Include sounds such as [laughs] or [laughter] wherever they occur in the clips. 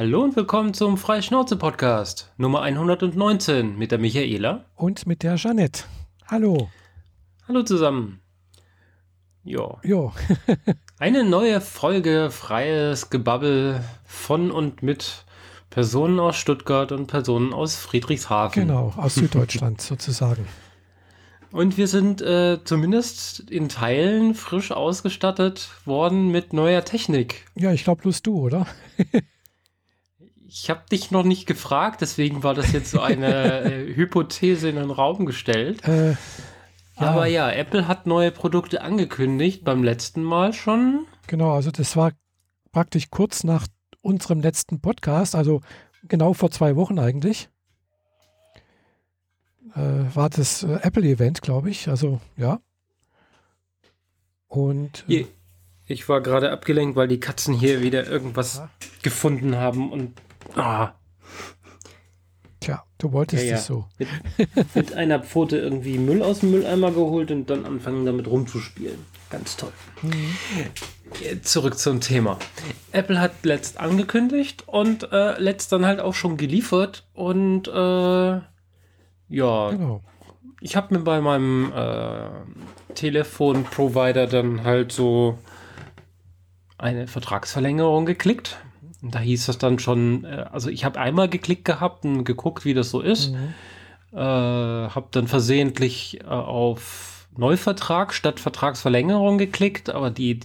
Hallo und willkommen zum Freischnauze-Podcast Nummer 119 mit der Michaela. Und mit der Jeanette. Hallo. Hallo zusammen. Jo. Jo. [laughs] Eine neue Folge freies Gebabbel von und mit Personen aus Stuttgart und Personen aus Friedrichshafen. Genau, aus [laughs] Süddeutschland sozusagen. Und wir sind äh, zumindest in Teilen frisch ausgestattet worden mit neuer Technik. Ja, ich glaube bloß du, oder? [laughs] Ich habe dich noch nicht gefragt, deswegen war das jetzt so eine [laughs] äh, Hypothese in den Raum gestellt. Äh, ja. Aber ja, Apple hat neue Produkte angekündigt, beim letzten Mal schon. Genau, also das war praktisch kurz nach unserem letzten Podcast, also genau vor zwei Wochen eigentlich. Äh, war das äh, Apple-Event, glaube ich. Also ja. Und äh, ich war gerade abgelenkt, weil die Katzen hier wieder irgendwas ja. gefunden haben und Ah. Tja, du wolltest ja, ja. es so. Mit, mit, einer Pfote irgendwie Müll aus dem Mülleimer geholt und dann anfangen damit rumzuspielen. Ganz toll. Mhm. Zurück zum Thema. Apple hat letzt angekündigt und äh, letzt dann halt auch schon geliefert und äh, ja, genau. ich habe mir bei meinem äh, Telefonprovider dann halt so eine Vertragsverlängerung geklickt da hieß das dann schon, äh, also ich habe einmal geklickt gehabt und geguckt, wie das so ist. Mhm. Äh, habe dann versehentlich äh, auf Neuvertrag statt Vertragsverlängerung geklickt, aber die,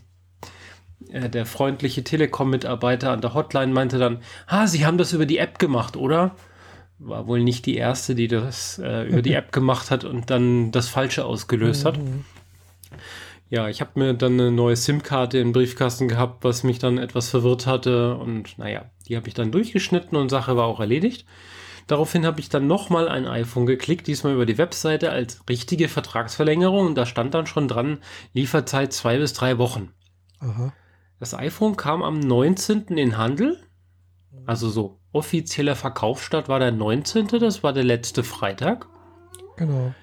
äh, der freundliche Telekom-Mitarbeiter an der Hotline meinte dann, ah, Sie haben das über die App gemacht, oder? War wohl nicht die erste, die das äh, über die [laughs] App gemacht hat und dann das Falsche ausgelöst mhm. hat. Ja, ich habe mir dann eine neue SIM-Karte im Briefkasten gehabt, was mich dann etwas verwirrt hatte. Und naja, die habe ich dann durchgeschnitten und Sache war auch erledigt. Daraufhin habe ich dann nochmal ein iPhone geklickt, diesmal über die Webseite als richtige Vertragsverlängerung. Und da stand dann schon dran, Lieferzeit zwei bis drei Wochen. Aha. Das iPhone kam am 19. in Handel. Also so offizieller Verkaufsstart war der 19. Das war der letzte Freitag. Genau.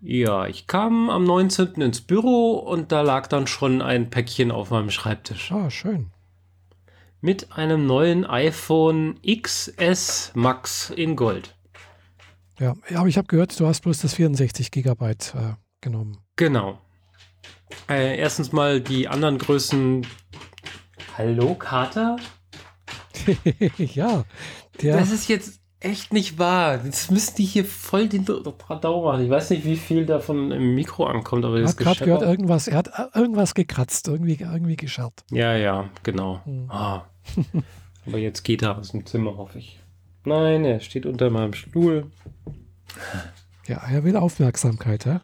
Ja, ich kam am 19. ins Büro und da lag dann schon ein Päckchen auf meinem Schreibtisch. Ah, schön. Mit einem neuen iPhone XS Max in Gold. Ja, aber ich habe gehört, du hast bloß das 64 Gigabyte äh, genommen. Genau. Äh, erstens mal die anderen Größen. Hallo, Kater? [laughs] ja. Der das ist jetzt echt nicht wahr. Jetzt müssen die hier voll den Radau machen. Ich weiß nicht, wie viel davon im Mikro ankommt, aber das hat gerade gehört, irgendwas, er hat äh, irgendwas gekratzt, irgendwie, irgendwie gescharrt. Ja, ja, genau. Hm. Ah. [laughs] aber jetzt geht er aus dem Zimmer, hoffe ich. Nein, er steht unter meinem Stuhl. Ja, er will Aufmerksamkeit, ja?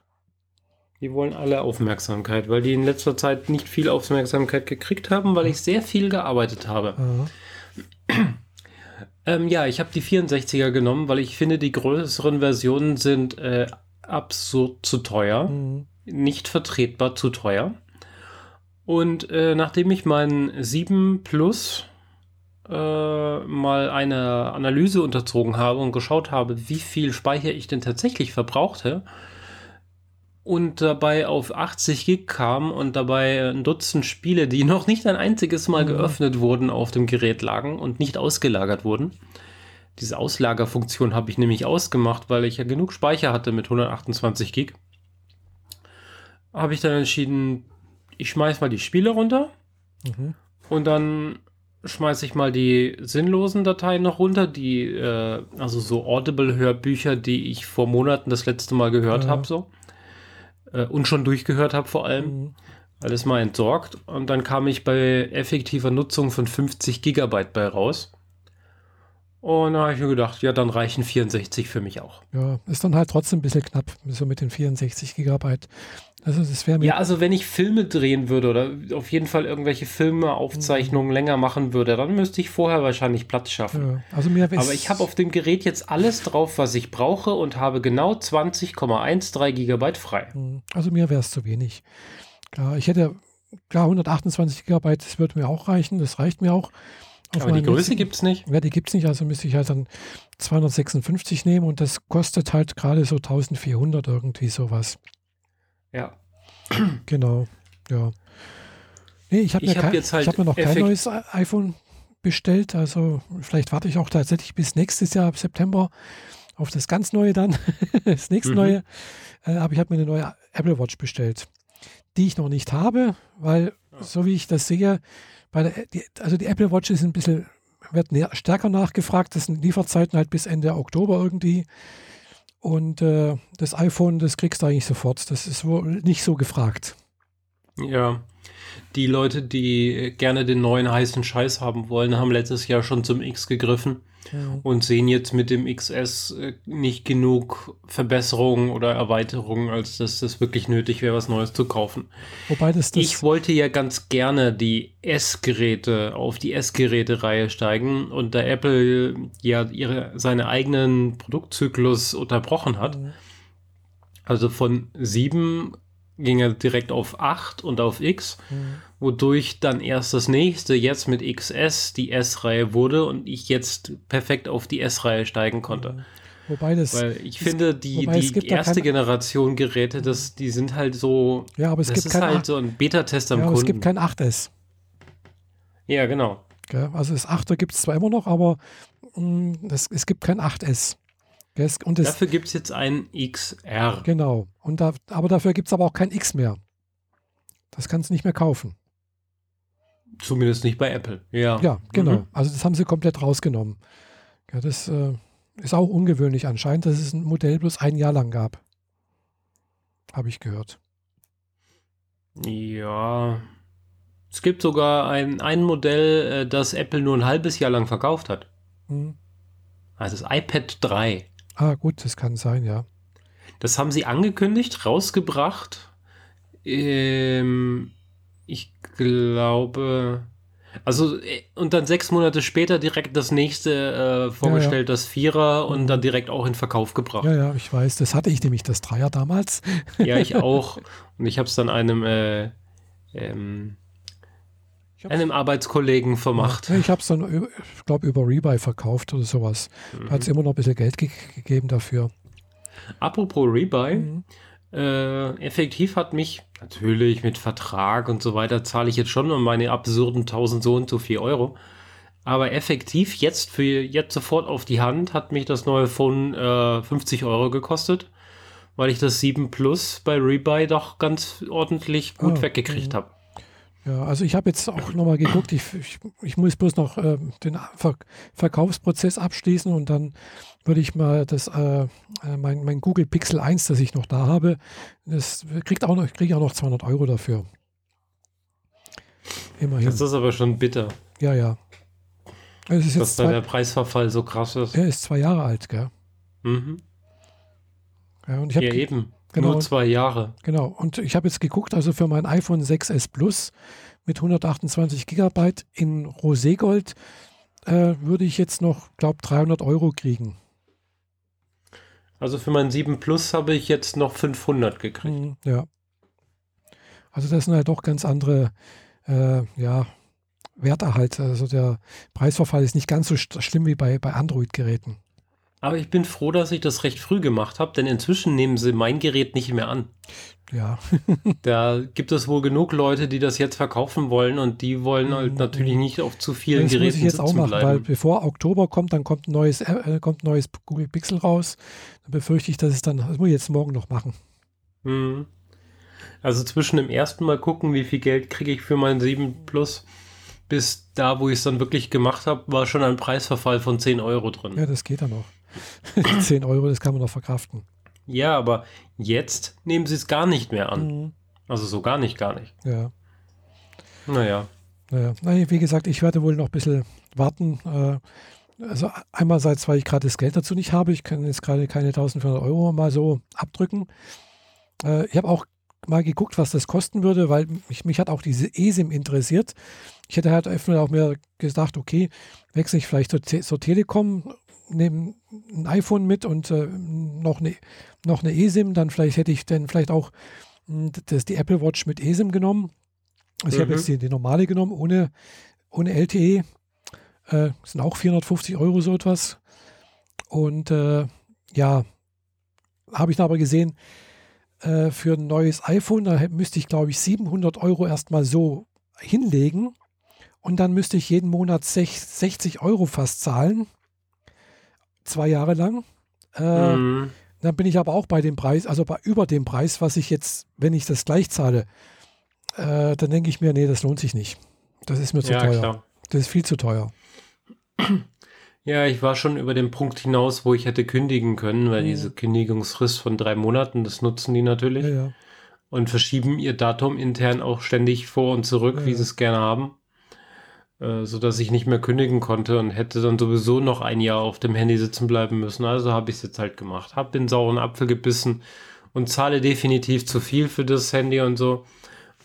Die wollen alle Aufmerksamkeit, weil die in letzter Zeit nicht viel Aufmerksamkeit gekriegt haben, weil ich sehr viel gearbeitet habe. Ja. Ähm, ja, ich habe die 64er genommen, weil ich finde, die größeren Versionen sind äh, absurd zu teuer. Mhm. Nicht vertretbar zu teuer. Und äh, nachdem ich meinen 7 Plus äh, mal eine Analyse unterzogen habe und geschaut habe, wie viel Speicher ich denn tatsächlich verbrauchte, und dabei auf 80 Gig kam und dabei ein Dutzend Spiele, die [laughs] noch nicht ein einziges Mal mhm. geöffnet wurden, auf dem Gerät lagen und nicht ausgelagert wurden. Diese Auslagerfunktion habe ich nämlich ausgemacht, weil ich ja genug Speicher hatte mit 128 Gig. Habe ich dann entschieden, ich schmeiß mal die Spiele runter mhm. und dann schmeiße ich mal die sinnlosen Dateien noch runter, die äh, also so Audible-Hörbücher, die ich vor Monaten das letzte Mal gehört ja. habe, so äh, und schon durchgehört habe vor allem. Mhm. Alles mal entsorgt und dann kam ich bei effektiver Nutzung von 50 Gigabyte bei raus. Und da habe ich mir gedacht, ja, dann reichen 64 für mich auch. Ja, ist dann halt trotzdem ein bisschen knapp, so mit den 64 Gigabyte. Also das wäre mir. Ja, also wenn ich Filme drehen würde oder auf jeden Fall irgendwelche Filme, Aufzeichnungen mhm. länger machen würde, dann müsste ich vorher wahrscheinlich Platz schaffen. Ja, also mir Aber ich habe auf dem Gerät jetzt alles drauf, was ich brauche und habe genau 20,13 Gigabyte frei. Mhm. Also mir wäre es zu wenig. Klar, ich hätte, klar, 128 Gigabyte, das würde mir auch reichen, das reicht mir auch. Aber die Größe gibt es nicht? Ja, die gibt es nicht, also müsste ich halt dann 256 nehmen und das kostet halt gerade so 1400 irgendwie sowas. Ja. [clears throat] Genau, ja. Nee, ich habe mir, hab kein, hab mir noch kein neues iPhone bestellt. Also vielleicht warte ich auch tatsächlich bis nächstes Jahr, September, auf das ganz neue dann, [laughs] das nächste mhm. neue. Äh, aber ich habe mir eine neue Apple Watch bestellt, die ich noch nicht habe, weil so wie ich das sehe, der, die, also die Apple Watch ist ein bisschen, wird stärker nachgefragt. Das sind Lieferzeiten halt bis Ende Oktober irgendwie. Und äh, das iPhone, das kriegst du eigentlich sofort. Das ist wohl nicht so gefragt. Ja, die Leute, die gerne den neuen heißen Scheiß haben wollen, haben letztes Jahr schon zum X gegriffen ja. und sehen jetzt mit dem XS äh, nicht genug Verbesserungen oder Erweiterungen, als dass das wirklich nötig wäre, was Neues zu kaufen. Wobei das, das ich wollte ja ganz gerne die S-Geräte auf die S-Geräte-Reihe steigen und da Apple ja ihre, seine eigenen Produktzyklus unterbrochen hat. Also von sieben ging er direkt auf 8 und auf X, mhm. wodurch dann erst das nächste jetzt mit XS die S-Reihe wurde und ich jetzt perfekt auf die S-Reihe steigen konnte. Wobei das. Weil ich es, finde, die, die erste Generation Geräte, das, die sind halt so. Ja, aber es das gibt ist halt so ein Beta-Test am ja, Kunden. Es gibt kein 8S. Ja, genau. Also das 8er gibt es zwar immer noch, aber mh, mm, das, es gibt kein 8S. Und dafür gibt es jetzt ein XR. Genau. Und da, aber dafür gibt es aber auch kein X mehr. Das kannst du nicht mehr kaufen. Zumindest nicht bei Apple. Ja, ja genau. Mhm. Also das haben sie komplett rausgenommen. Ja, das äh, ist auch ungewöhnlich anscheinend, dass es ein Modell bloß ein Jahr lang gab. Habe ich gehört. Ja. Es gibt sogar ein, ein Modell, äh, das Apple nur ein halbes Jahr lang verkauft hat. Mhm. Also das iPad 3. Ah, gut, das kann sein, ja. Das haben sie angekündigt, rausgebracht. Ähm, ich glaube. Also, äh, und dann sechs Monate später direkt das nächste äh, vorgestellt, ja, ja. das Vierer, und mhm. dann direkt auch in Verkauf gebracht. Ja, ja, ich weiß. Das hatte ich nämlich, das Dreier damals. ja, ich [laughs] auch. Und ich habe es dann einem äh, ähm, einem Arbeitskollegen vermacht. Ich habe es dann, ich glaube, über Rebuy verkauft oder sowas. Mhm. Hat es immer noch ein bisschen Geld ge gegeben dafür. Apropos Rebuy, mhm. äh, effektiv hat mich natürlich mit Vertrag und so weiter zahle ich jetzt schon um meine absurden 1000 so und so 4 Euro. Aber effektiv jetzt für jetzt sofort auf die Hand hat mich das neue Phone äh, 50 Euro gekostet, weil ich das 7 Plus bei Rebuy doch ganz ordentlich gut oh, weggekriegt habe. Ja, also ich habe jetzt auch nochmal geguckt, ich, ich, ich, muss bloß noch äh, den Ver Verkaufsprozess abschließen und dann würde ich mal das, äh, äh mein, mein, Google Pixel 1, das ich noch da habe, das kriegt auch noch, kriege ich auch noch 200 Euro dafür. Immerhin. Das ist aber schon bitter. Ja, ja. Also Dass jetzt da zwei, der Preisverfall so krass ist. Er ist zwei Jahre alt, gell? Mhm. Ja, und ich ja eben. Genau. Nur zwei Jahre. Genau. Und ich habe jetzt geguckt, also für mein iPhone 6s Plus mit 128 Gigabyte in Roségold äh, würde ich jetzt noch, glaube 300 Euro kriegen. Also für mein 7 Plus habe ich jetzt noch 500 gekriegt. Mhm, ja. Also das sind halt doch ganz andere, äh, ja, Werte halt. Also der Preisverfall ist nicht ganz so schlimm wie bei, bei Android-Geräten. Aber ich bin froh, dass ich das recht früh gemacht habe, denn inzwischen nehmen sie mein Gerät nicht mehr an. Ja. [laughs] da gibt es wohl genug Leute, die das jetzt verkaufen wollen und die wollen halt mhm. natürlich nicht auf zu vielen das Geräten muss ich jetzt auch machen, bleiben. weil bevor Oktober kommt, dann kommt ein neues, äh, kommt ein neues Google Pixel raus. Dann befürchte ich, dass es dann, das muss ich jetzt morgen noch machen. Mhm. Also zwischen dem ersten Mal gucken, wie viel Geld kriege ich für mein 7 Plus, bis da, wo ich es dann wirklich gemacht habe, war schon ein Preisverfall von 10 Euro drin. Ja, das geht dann noch. [laughs] 10 Euro, das kann man noch verkraften. Ja, aber jetzt nehmen sie es gar nicht mehr an. Mhm. Also so gar nicht, gar nicht. Ja. Naja. Naja, wie gesagt, ich werde wohl noch ein bisschen warten. Äh, also einerseits, weil ich gerade das Geld dazu nicht habe. Ich kann jetzt gerade keine 1500 Euro mal so abdrücken. Äh, ich habe auch mal geguckt, was das kosten würde, weil mich, mich hat auch diese eSIM interessiert. Ich hätte halt auch mir gedacht, okay, wechsle ich vielleicht zur, zur Telekom nehme ein iPhone mit und äh, noch eine noch eine eSIM, dann vielleicht hätte ich dann vielleicht auch hm, das, die Apple Watch mit eSIM genommen. Also mhm. ich habe jetzt die, die, normale genommen, ohne, ohne LTE. Äh, sind auch 450 Euro so etwas. Und äh, ja, habe ich dann aber gesehen, äh, für ein neues iPhone, da müsste ich glaube ich 700 Euro erstmal so hinlegen. und dann müsste ich jeden Monat 60 Euro fast zahlen. Zwei Jahre lang. Äh, mhm. Dann bin ich aber auch bei dem Preis, also bei über dem Preis, was ich jetzt, wenn ich das gleich zahle, äh, dann denke ich mir, nee, das lohnt sich nicht. Das ist mir zu ja, teuer. Klar. Das ist viel zu teuer. [clears throat] Ja, ich war schon über den Punkt hinaus, wo ich hätte kündigen können, weil ja. diese Kündigungsfrist von drei Monaten, das nutzen die natürlich. Ja, und verschieben ihr Datum intern auch ständig vor und zurück, wie sie es gerne haben. Äh, so dass ich nicht mehr kündigen konnte und hätte dann sowieso noch ein Jahr auf dem Handy sitzen bleiben müssen. Also habe ich es jetzt halt gemacht. Habe den sauren Apfel gebissen und zahle definitiv zu viel für das Handy und so.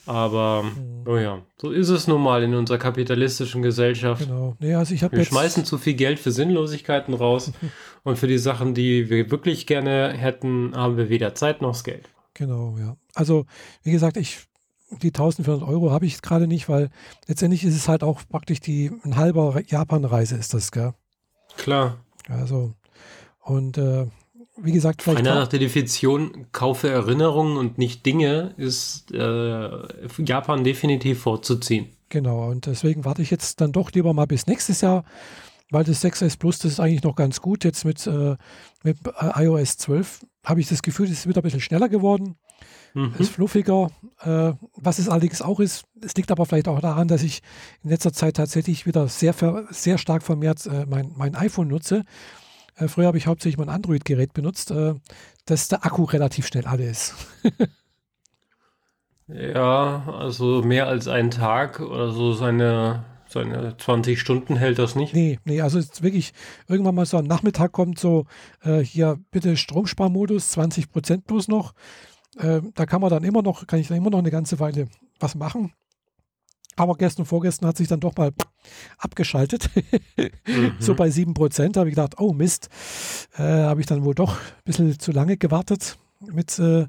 Aber, mhm. oh ja, so ist es nun mal in unserer kapitalistischen Gesellschaft. Genau. Nee, also ich wir schmeißen zu viel Geld für Sinnlosigkeiten raus [laughs] und für die Sachen, die wir wirklich gerne hätten, haben wir weder Zeit noch das Geld. Genau, ja. Also, wie gesagt, ich die 1400 Euro habe ich gerade nicht, weil letztendlich ist es halt auch praktisch die ein halber Japan-Reise ist das, gell? Klar. Also, und äh, wie gesagt, vielleicht. Einer nach der Definition, kaufe Erinnerungen und nicht Dinge, ist äh, Japan definitiv vorzuziehen. Genau, und deswegen warte ich jetzt dann doch lieber mal bis nächstes Jahr, weil das 6S Plus, das ist eigentlich noch ganz gut. Jetzt mit, äh, mit iOS 12 habe ich das Gefühl, es ist wieder ein bisschen schneller geworden. Mhm. Ist fluffiger. Äh, was es allerdings auch ist, es liegt aber vielleicht auch daran, dass ich in letzter Zeit tatsächlich wieder sehr, sehr stark vermehrt äh, mein, mein iPhone nutze. Äh, früher habe ich hauptsächlich mein Android-Gerät benutzt, äh, dass der Akku relativ schnell alle ist. [laughs] ja, also mehr als einen Tag oder so seine seine 20 Stunden hält das nicht? Nee, nee, also ist wirklich irgendwann mal so am Nachmittag kommt so, äh, hier bitte Stromsparmodus, 20 Prozent bloß noch. Äh, da kann man dann immer noch, kann ich dann immer noch eine ganze Weile was machen. Aber gestern und vorgestern hat sich dann doch mal abgeschaltet. [laughs] mhm. So bei 7% habe ich gedacht, oh Mist, äh, habe ich dann wohl doch ein bisschen zu lange gewartet mit äh,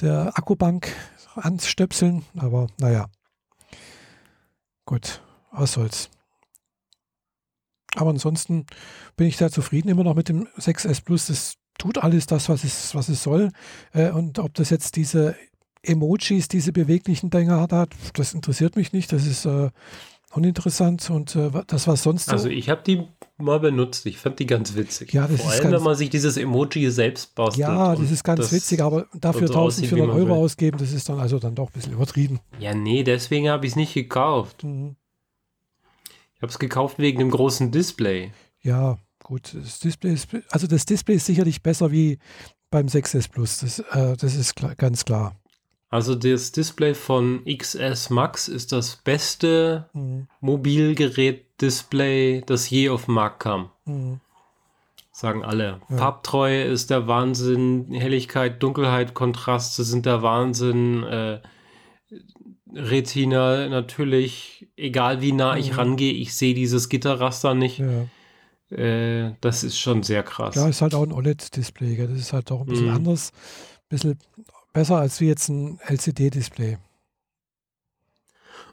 der Akkubank anstöpseln. Aber naja, gut, was soll's. Aber ansonsten bin ich sehr zufrieden immer noch mit dem 6S Plus. Das tut alles das, was es, was es soll. Äh, und ob das jetzt diese Emojis, diese beweglichen Dinger hat, das interessiert mich nicht. Das ist äh, uninteressant und äh, das, was sonst so. Also ich habe die mal benutzt. Ich fand die ganz witzig. Ja, das Vor ist allem, wenn man sich dieses Emoji selbst bastelt. Ja, das ist ganz das witzig, aber dafür so 1400 Euro will. ausgeben, das ist dann also dann doch ein bisschen übertrieben. Ja, nee, deswegen habe ich es nicht gekauft. Mhm. Ich habe es gekauft wegen dem großen Display. Ja, Gut, das Display ist, also das Display ist sicherlich besser wie beim 6S Plus, das, äh, das ist klar, ganz klar. Also das Display von XS Max ist das beste mhm. Mobilgerät-Display, das je auf den Markt kam. Mhm. Sagen alle. Ja. Farbtreue ist der Wahnsinn, Helligkeit, Dunkelheit, Kontraste sind der Wahnsinn. Äh, Retina natürlich, egal wie nah mhm. ich rangehe, ich sehe dieses Gitterraster nicht. Ja. Äh, das ist schon sehr krass. Ja, ist halt auch ein OLED-Display. Das ist halt doch ein bisschen mm. anders, ein bisschen besser als wie jetzt ein LCD-Display.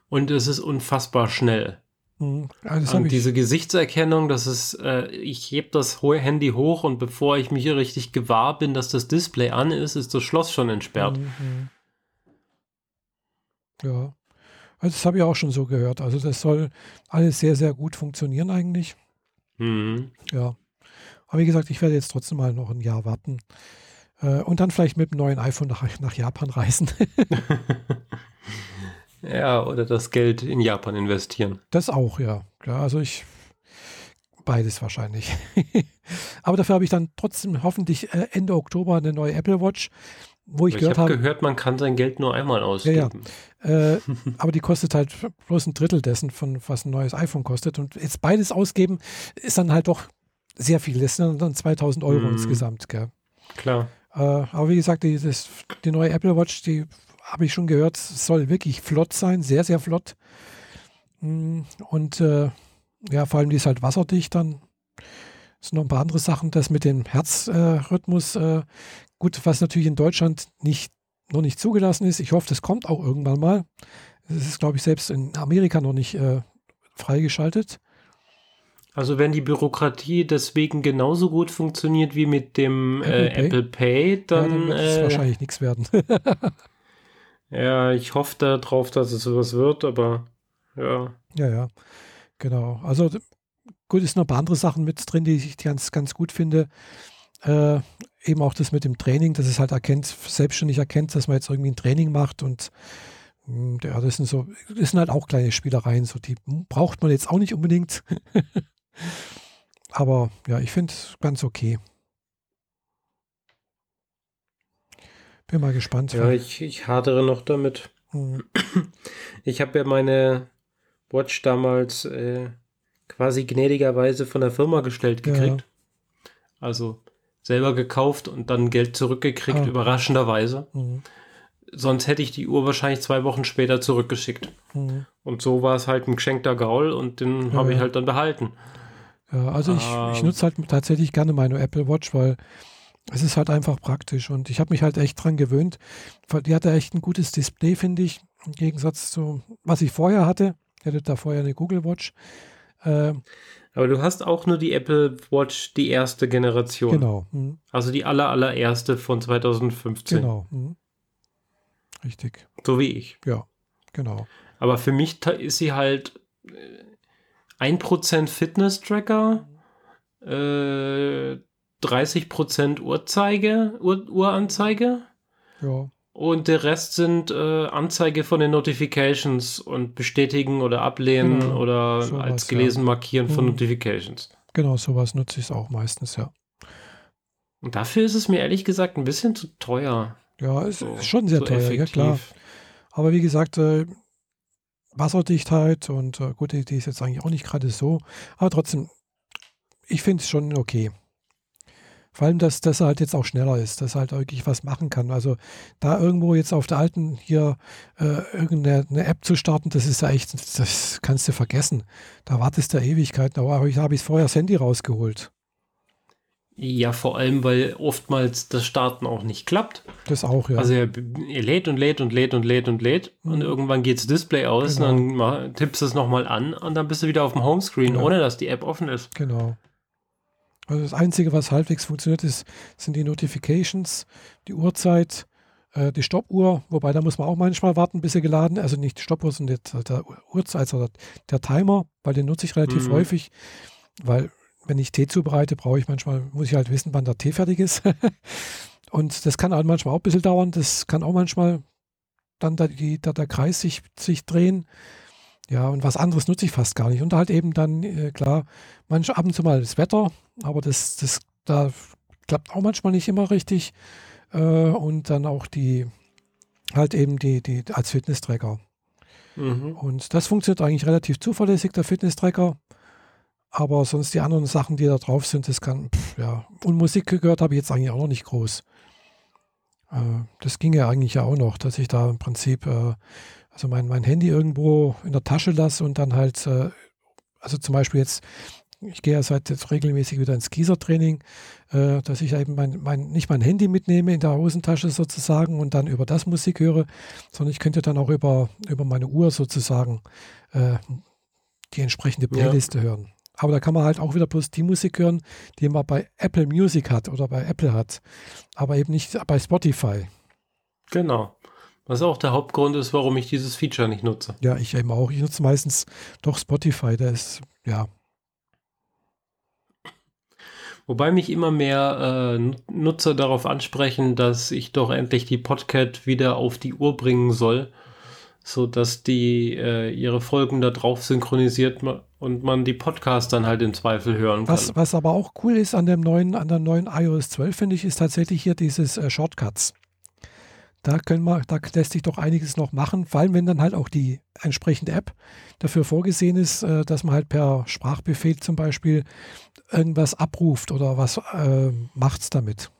Und es ist unfassbar schnell. Mhm. Ja, und diese Gesichtserkennung, das ist, äh, ich hebe das Handy hoch und bevor ich mich richtig gewahr bin, dass das Display an ist, ist das Schloss schon entsperrt. Mhm. Ja, also das habe ich auch schon so gehört. Also das soll alles sehr, sehr gut funktionieren eigentlich. Mhm. Ja. Aber wie gesagt, ich werde jetzt trotzdem mal noch ein Jahr warten. Äh, und dann vielleicht mit dem neuen iPhone nach, nach Japan reisen. [laughs] ja, oder das Geld in Japan investieren. Das auch, ja. Ja, also ich beides wahrscheinlich. [laughs] Aber dafür habe ich dann trotzdem hoffentlich äh, Ende Oktober eine neue Apple Watch wo ich, ich gehört habe. Ich habe gehört, man kann sein Geld nur einmal ausgeben. Ja, ja. Äh, [laughs] aber die kostet halt bloß ein Drittel dessen, von was ein neues iPhone kostet. Und jetzt beides ausgeben, ist dann halt doch sehr viel. Das sind dann 2000 Euro mm. insgesamt. Gell? Klar. Äh, aber wie gesagt, die, das, die neue Apple Watch, die habe ich schon gehört, soll wirklich flott sein, sehr, sehr flott. Mm, und äh, ja, vor allem die ist halt wasserdicht dann. Es sind noch ein paar andere Sachen. Das mit dem Herzrhythmus äh, Gut, was natürlich in Deutschland nicht, noch nicht zugelassen ist. Ich hoffe, das kommt auch irgendwann mal. Es ist, glaube ich, selbst in Amerika noch nicht äh, freigeschaltet. Also wenn die Bürokratie deswegen genauso gut funktioniert wie mit dem Apple, äh, Pay? Apple Pay, dann, ja, wird es äh, wahrscheinlich nichts werden. [laughs] ja, ich hoffe darauf, dass es sowas wird, aber ja. Ja, ja, genau. Also gut, ist noch ein paar andere Sachen mit drin, die ich ganz, ganz gut finde. Äh, eben auch das mit dem Training, dass es halt erkennt, selbstständig erkennt, dass man jetzt irgendwie ein Training macht und hm, ja, das sind so, das sind halt auch kleine Spielereien, so die braucht man jetzt auch nicht unbedingt. [laughs] Aber ja, ich finde es ganz okay. Bin mal gespannt. Ja, ich, ich hadere noch damit. Hm. Ich habe ja meine Watch damals äh, quasi gnädigerweise von der Firma gestellt gekriegt. Ja. Also selber gekauft und dann Geld zurückgekriegt, ah. überraschenderweise. Mhm. Sonst hätte ich die Uhr wahrscheinlich zwei Wochen später zurückgeschickt. Mhm. Und so war es halt ein geschenkter Gaul und den ja, habe ich halt dann behalten. Ja, also ich, ähm, ich nutze halt tatsächlich gerne meine Apple Watch, weil es ist halt einfach praktisch und ich habe mich halt echt dran gewöhnt. Die hatte echt ein gutes Display, finde ich, im Gegensatz zu was ich vorher hatte. Ich hatte da vorher eine Google Watch. Äh, aber du hast auch nur die Apple Watch, die erste Generation. Genau. Mhm. Also die aller, allererste von 2015. Genau. Mhm. Richtig. So wie ich. Ja, genau. Aber für mich ist sie halt 1% äh, Fitness-Tracker, äh, 30% Uhrzeige, Uhr, Uhranzeige. Ja. Und der Rest sind äh, Anzeige von den Notifications und bestätigen oder ablehnen genau, oder sowas, als gelesen ja. markieren von mhm. Notifications. Genau, sowas nutze ich auch meistens, ja. Und dafür ist es mir ehrlich gesagt ein bisschen zu teuer. Ja, es so, ist schon sehr so teuer, effektiv. ja klar. Aber wie gesagt, äh, Wasserdichtheit und äh, gut, die, die, ist jetzt eigentlich auch nicht gerade so, aber trotzdem, ich finde es schon okay. Vor allem, dass, dass er halt jetzt auch schneller ist, dass er halt wirklich was machen kann. Also da irgendwo jetzt auf der alten hier äh, irgendeine App zu starten, das ist ja echt, das kannst du vergessen. Da wartest du Ewigkeiten. Aber ich habe ich vorher das Handy rausgeholt. Ja, vor allem, weil oftmals das Starten auch nicht klappt. Das auch, ja. Also er, er lädt und lädt und lädt und lädt und lädt mhm. und irgendwann geht das Display aus genau. und dann tippst du es nochmal an und dann bist du wieder auf dem Homescreen, genau. ohne dass die App offen ist. Genau. Also das Einzige, was halbwegs funktioniert, ist, sind die Notifications, die Uhrzeit, äh, die Stoppuhr, wobei da muss man auch manchmal warten, bis sie geladen, also nicht die Stoppuhr, sondern der, der Uhrzeit, also der Timer, weil den nutze ich relativ mhm. häufig, weil wenn ich Tee zubereite, brauche ich manchmal, muss ich halt wissen, wann der Tee fertig ist. [laughs] Und das kann halt manchmal auch ein bisschen dauern, das kann auch manchmal dann da, die, da der Kreis sich, sich drehen. Ja, und was anderes nutze ich fast gar nicht. Und halt eben dann, äh, klar, manch ab und zu mal das Wetter, aber das, das da klappt auch manchmal nicht immer richtig. Äh, und dann auch die, halt eben die, die als Fitness-Tracker. Mhm. Und das funktioniert eigentlich relativ zuverlässig, der Fitness-Tracker. Aber sonst die anderen Sachen, die da drauf sind, das kann, pff, ja. Und Musik gehört habe ich jetzt eigentlich auch noch nicht groß. Äh, das ging ja eigentlich ja auch noch, dass ich da im Prinzip äh, also mein, mein Handy irgendwo in der Tasche lasse und dann halt, äh, also zum Beispiel jetzt, ich gehe ja seit jetzt regelmäßig wieder ins Gießertraining, äh, dass ich eben mein, mein, nicht mein Handy mitnehme in der Hosentasche sozusagen und dann über das Musik höre, sondern ich könnte dann auch über, über meine Uhr sozusagen äh, die entsprechende Playliste ja. hören. Aber da kann man halt auch wieder bloß die Musik hören, die man bei Apple Music hat oder bei Apple hat, aber eben nicht bei Spotify. Genau. Was auch der Hauptgrund ist, warum ich dieses Feature nicht nutze. Ja, ich eben auch. Ich nutze meistens doch Spotify. Da ist, ja. Wobei mich immer mehr äh, Nutzer darauf ansprechen, dass ich doch endlich die Podcast wieder auf die Uhr bringen soll, sodass die äh, ihre Folgen da drauf synchronisiert und man die Podcasts dann halt im Zweifel hören kann. Was, was aber auch cool ist an dem neuen, an der neuen iOS 12, finde ich, ist tatsächlich hier dieses äh, Shortcuts. Da, können wir, da lässt sich doch einiges noch machen, vor allem wenn dann halt auch die entsprechende App dafür vorgesehen ist, äh, dass man halt per Sprachbefehl zum Beispiel irgendwas abruft oder was äh, es damit.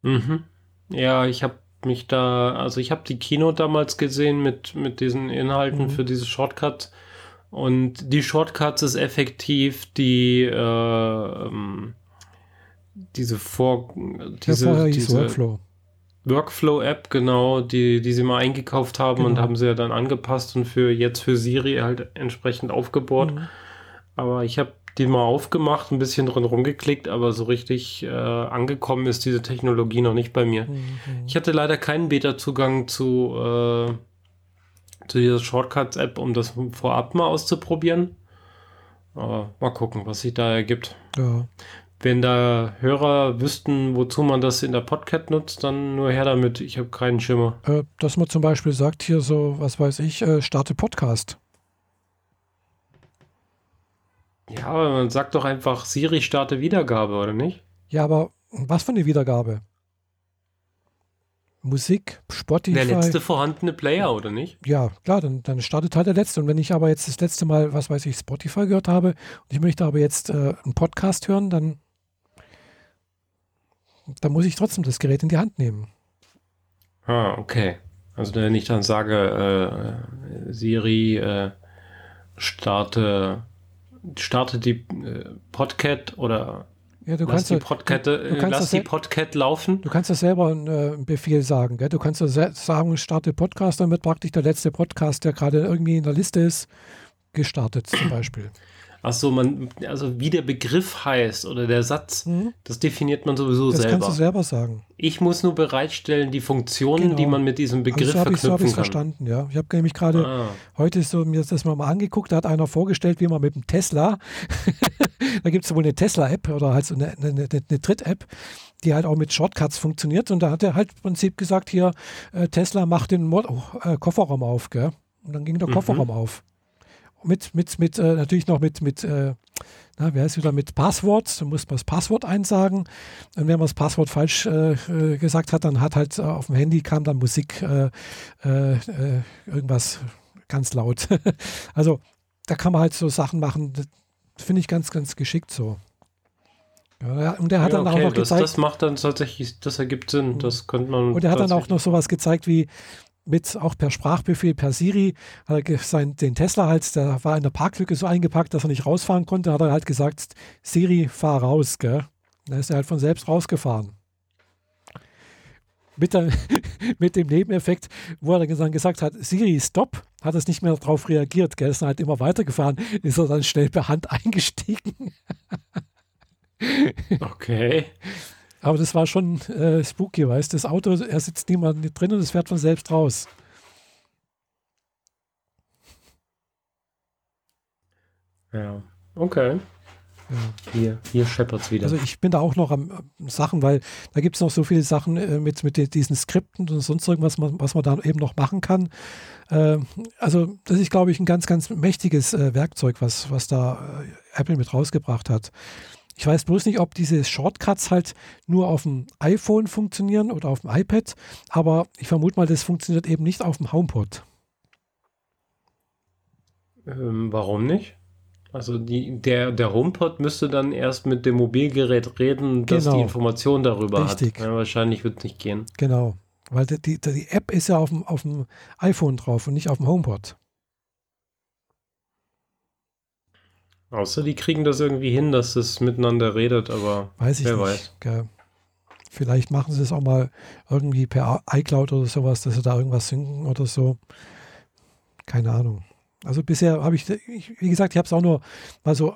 Mhm. Ja, ich habe mich da, also ich habe die Kino damals gesehen mit, mit diesen Inhalten mhm. für diese Shortcuts. Und die Shortcuts ist effektiv die äh, ähm, diese Vor diese, diese Workflow. Workflow-App, genau, die, die sie mal eingekauft haben genau. und haben sie ja dann angepasst und für jetzt für Siri halt entsprechend aufgebohrt. Mhm. Aber ich habe die mal aufgemacht, ein bisschen drin rumgeklickt, aber so richtig äh, angekommen ist diese Technologie noch nicht bei mir. Mhm. Ich hatte leider keinen Beta-Zugang zu, äh, zu dieser Shortcuts-App, um das vorab mal auszuprobieren. Aber mal gucken, was sich da ergibt. Ja. Wenn da Hörer wüssten, wozu man das in der Podcast nutzt, dann nur her damit. Ich habe keinen Schimmer. Äh, dass man zum Beispiel sagt, hier so, was weiß ich, äh, starte Podcast. Ja, aber man sagt doch einfach, Siri starte Wiedergabe, oder nicht? Ja, aber was für eine Wiedergabe? Musik, Spotify. Der letzte vorhandene Player, oder nicht? Ja, klar, dann, dann startet halt der letzte. Und wenn ich aber jetzt das letzte Mal, was weiß ich, Spotify gehört habe und ich möchte aber jetzt äh, einen Podcast hören, dann, dann muss ich trotzdem das Gerät in die Hand nehmen. Ah, okay. Also wenn ich dann sage, äh, Siri äh, starte, starte die äh, Podcat oder Ja, du lass kannst, die du, äh, du kannst lass das die sel- Podcat laufen. Du kannst ja selber einen, äh, einen Befehl sagen. Gell? Du kannst ja sagen, starte Podcast, damit praktisch der letzte Podcast, der gerade irgendwie in der Liste ist, gestartet zum Beispiel. Ach so, man, also wie der Begriff heißt oder der Satz, Mhm. das definiert man sowieso Das selber. kannst du selber sagen. Ich muss nur bereitstellen die Funktionen, Genau. die man mit diesem Begriff Also so habe ich es so verknüpfen kann. verstanden, ja. Ich habe nämlich gerade Ah, heute so mir das mal angeguckt, da hat einer vorgestellt, wie man mit dem Tesla, [laughs] da gibt es wohl eine Tesla-App oder halt so eine, eine, eine, eine Tritt-App, die halt auch mit Shortcuts funktioniert. Und da hat er halt im Prinzip gesagt, hier, äh, Tesla macht den Mod oh, äh, Kofferraum auf, gell? Und dann ging der Mhm. Kofferraum auf. Mit, mit, mit, äh, natürlich noch mit, mit, äh, na, wer ist wieder mit Passwort, da muss man das Passwort einsagen. Und wenn man das Passwort falsch äh, äh, gesagt hat, dann hat halt äh, auf dem Handy kam dann Musik, äh, irgendwas ganz laut. [laughs] also da kann man halt so Sachen machen, finde ich ganz, ganz geschickt so. Ja, und er hat ja, dann okay, auch noch das, gezeigt, das macht dann tatsächlich, das ergibt Sinn. Das könnte man. und er hat dann auch noch sowas gezeigt wie mit auch per Sprachbefehl, per Siri, hat er sein, den Tesla halt, der war in der Parklücke so eingepackt, dass er nicht rausfahren konnte, hat er halt gesagt, Siri, fahr raus, gell? Dann ist er halt von selbst rausgefahren. Mit, der, [laughs] mit dem Nebeneffekt, wo er dann gesagt hat, Siri, stopp, hat es nicht mehr darauf reagiert, gell? Ist dann halt immer weitergefahren, ist er dann schnell per Hand [laughs] eingestiegen. Okay. Aber das war schon äh, spooky, weißt du? Das Auto, er sitzt niemand drin und es fährt von selbst raus. Ja. Okay. Ja. Hier, hier scheppert's wieder. Also ich bin da auch noch am am Sachen, weil da gibt es noch so viele Sachen äh, mit, mit diesen Skripten und sonst irgendwas, man, was man da eben noch machen kann. Äh, also das ist, glaube ich, ein ganz, ganz mächtiges äh, Werkzeug, was, was da äh, Apple mit rausgebracht hat. Ich weiß bloß nicht, ob diese Shortcuts halt nur auf dem iPhone funktionieren oder auf dem iPad, aber ich vermute mal, das funktioniert eben nicht auf dem HomePod. ähm, warum nicht? Also die, der, der HomePod müsste dann erst mit dem Mobilgerät reden, dass Genau. die Information darüber Richtig. hat. Ja, wahrscheinlich wird es nicht gehen. Genau. Weil die, die, die App ist ja auf dem, auf dem iPhone drauf und nicht auf dem HomePod. Außer die kriegen das irgendwie hin, dass es miteinander redet, aber Weiß ich wer nicht. weiß. Gell. Vielleicht machen sie es auch mal irgendwie per iCloud oder sowas, dass sie da irgendwas synken oder so. Keine Ahnung. Also bisher habe ich, ich, wie gesagt, ich habe es auch nur mal so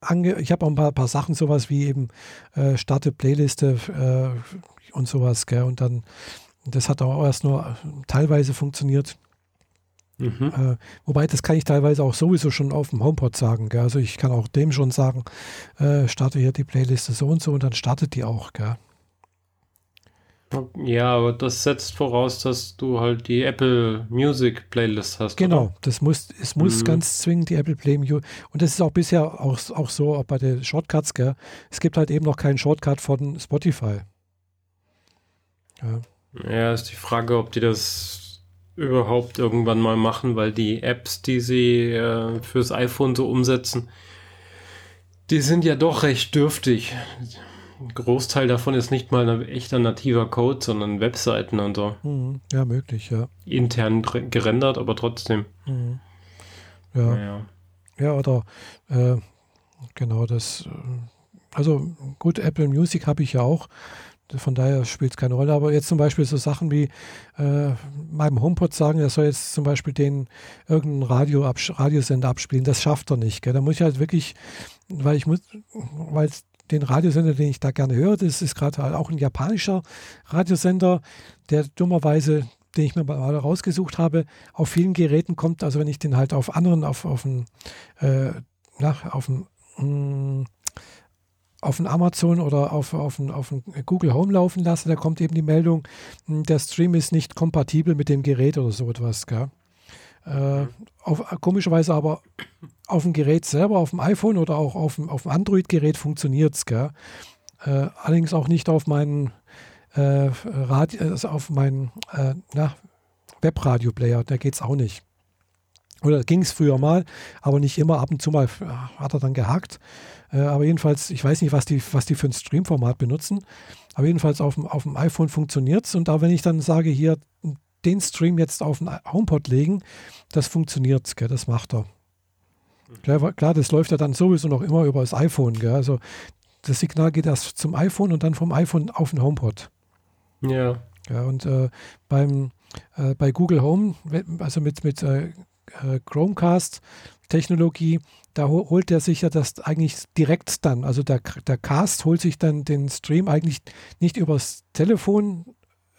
ange, ich habe auch ein paar, paar Sachen, sowas wie eben äh, starte Playliste äh, und sowas, gell? Und dann, das hat auch erst nur teilweise funktioniert. Mhm. Äh, wobei, das kann ich teilweise auch sowieso schon auf dem HomePod sagen. Gell? Also ich kann auch dem schon sagen, äh, starte hier die Playliste so und so und dann startet die auch. Gell? Ja, aber das setzt voraus, dass du halt die Apple Music Playlist hast. Genau, Oder? das muss, es muss Mhm. ganz zwingend die Apple Play Mu- Und das ist auch bisher auch, auch so, auch bei den Shortcuts, gell? Es gibt halt eben noch keinen Shortcut von Spotify. Ja, Ja, ist die Frage, ob die das überhaupt irgendwann mal machen, weil die Apps, die sie äh, fürs iPhone so umsetzen, die sind ja doch recht dürftig. Ein Großteil davon ist nicht mal ein echter nativer Code, sondern Webseiten und so. mhm. ja möglich, ja. Intern gerendert, aber trotzdem. Mhm. Ja. Naja. Ja, oder äh, genau das. äh, Also gut, Apple Music habe ich ja auch. Von daher spielt es keine Rolle. Aber jetzt zum Beispiel so Sachen wie äh, meinem HomePod sagen, er soll jetzt zum Beispiel den irgendeinen Radio abs Radiosender abspielen. Das schafft er nicht. Gell? Da muss ich halt wirklich, weil ich muss, weil den Radiosender, den ich da gerne höre, das ist gerade halt auch ein japanischer Radiosender, der dummerweise den ich mir mal rausgesucht habe, auf vielen Geräten kommt, also wenn ich den halt auf anderen, auf, auf dem, äh, nach, auf dem, mh, mm, auf dem Amazon oder auf, auf, auf dem Google Home laufen lasse, da kommt eben die Meldung, hm, der Stream ist nicht kompatibel mit dem Gerät oder so etwas. Gell? Äh, auf, komischerweise aber auf dem Gerät selber, auf dem iPhone oder auch auf dem, auf dem Android-Gerät funktioniert es. Äh, allerdings auch nicht auf meinen äh, Radio, also auf meinen äh, Webradio-Player, da geht es auch nicht. Oder ging es früher mal, aber nicht immer. Ab und zu mal äh, hat er dann gehackt. Äh, aber jedenfalls, ich weiß nicht, was die, was die für ein Streamformat benutzen. Aber jedenfalls auf dem, auf dem iPhone funktioniert es. Und da, wenn ich dann sage, hier den Stream jetzt auf den HomePod legen, das funktioniert, gell, das macht er. Klar, klar, das läuft ja dann sowieso noch immer über das iPhone. Gell? Also das Signal geht erst zum iPhone und dann vom iPhone auf den HomePod. Ja. ja und äh, beim, äh, bei Google Home, also mit, mit äh, äh Chromecast-Technologie, da holt er sich ja das eigentlich direkt dann. Also der, der Cast holt sich dann den Stream eigentlich nicht übers Telefon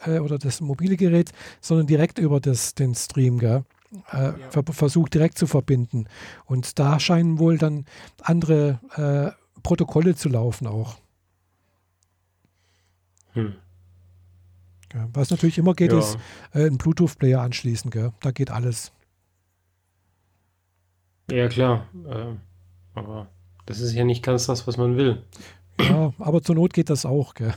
äh, oder das mobile Gerät, sondern direkt über das, den Stream. Gell? Äh, ja. versucht direkt zu verbinden. Und da scheinen wohl dann andere äh, Protokolle zu laufen auch. Hm. Ja, was natürlich immer geht, ja. ist äh, einen Bluetooth-Player anschließen. Gell? Da geht alles. Ja, klar. Äh, aber das ist ja nicht ganz das, was man will. Ja, aber zur Not geht das auch. Gell?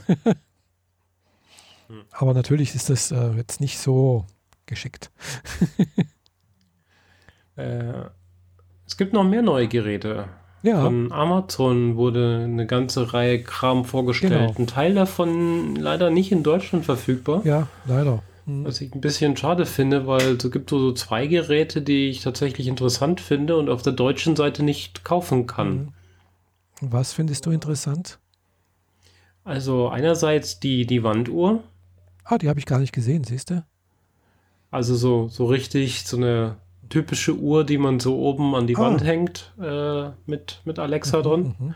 hm. Aber natürlich ist das äh, jetzt nicht so geschickt. [laughs] Äh, es gibt noch mehr neue Geräte. Ja. Von Amazon wurde eine ganze Reihe Kram vorgestellt. Genau. Ein Teil davon leider nicht in Deutschland verfügbar. Ja, leider. Mhm. Was ich ein bisschen schade finde, weil es gibt so, zwei Geräte, die ich tatsächlich interessant finde und auf der deutschen Seite nicht kaufen kann. Mhm. Was findest du interessant? Also einerseits die, die Wanduhr. Ah, die habe ich gar nicht gesehen, siehst du? Also so, so richtig so eine typische Uhr, die man so oben an die ah. Wand hängt, äh, mit, mit Alexa mhm, drin. Mhm.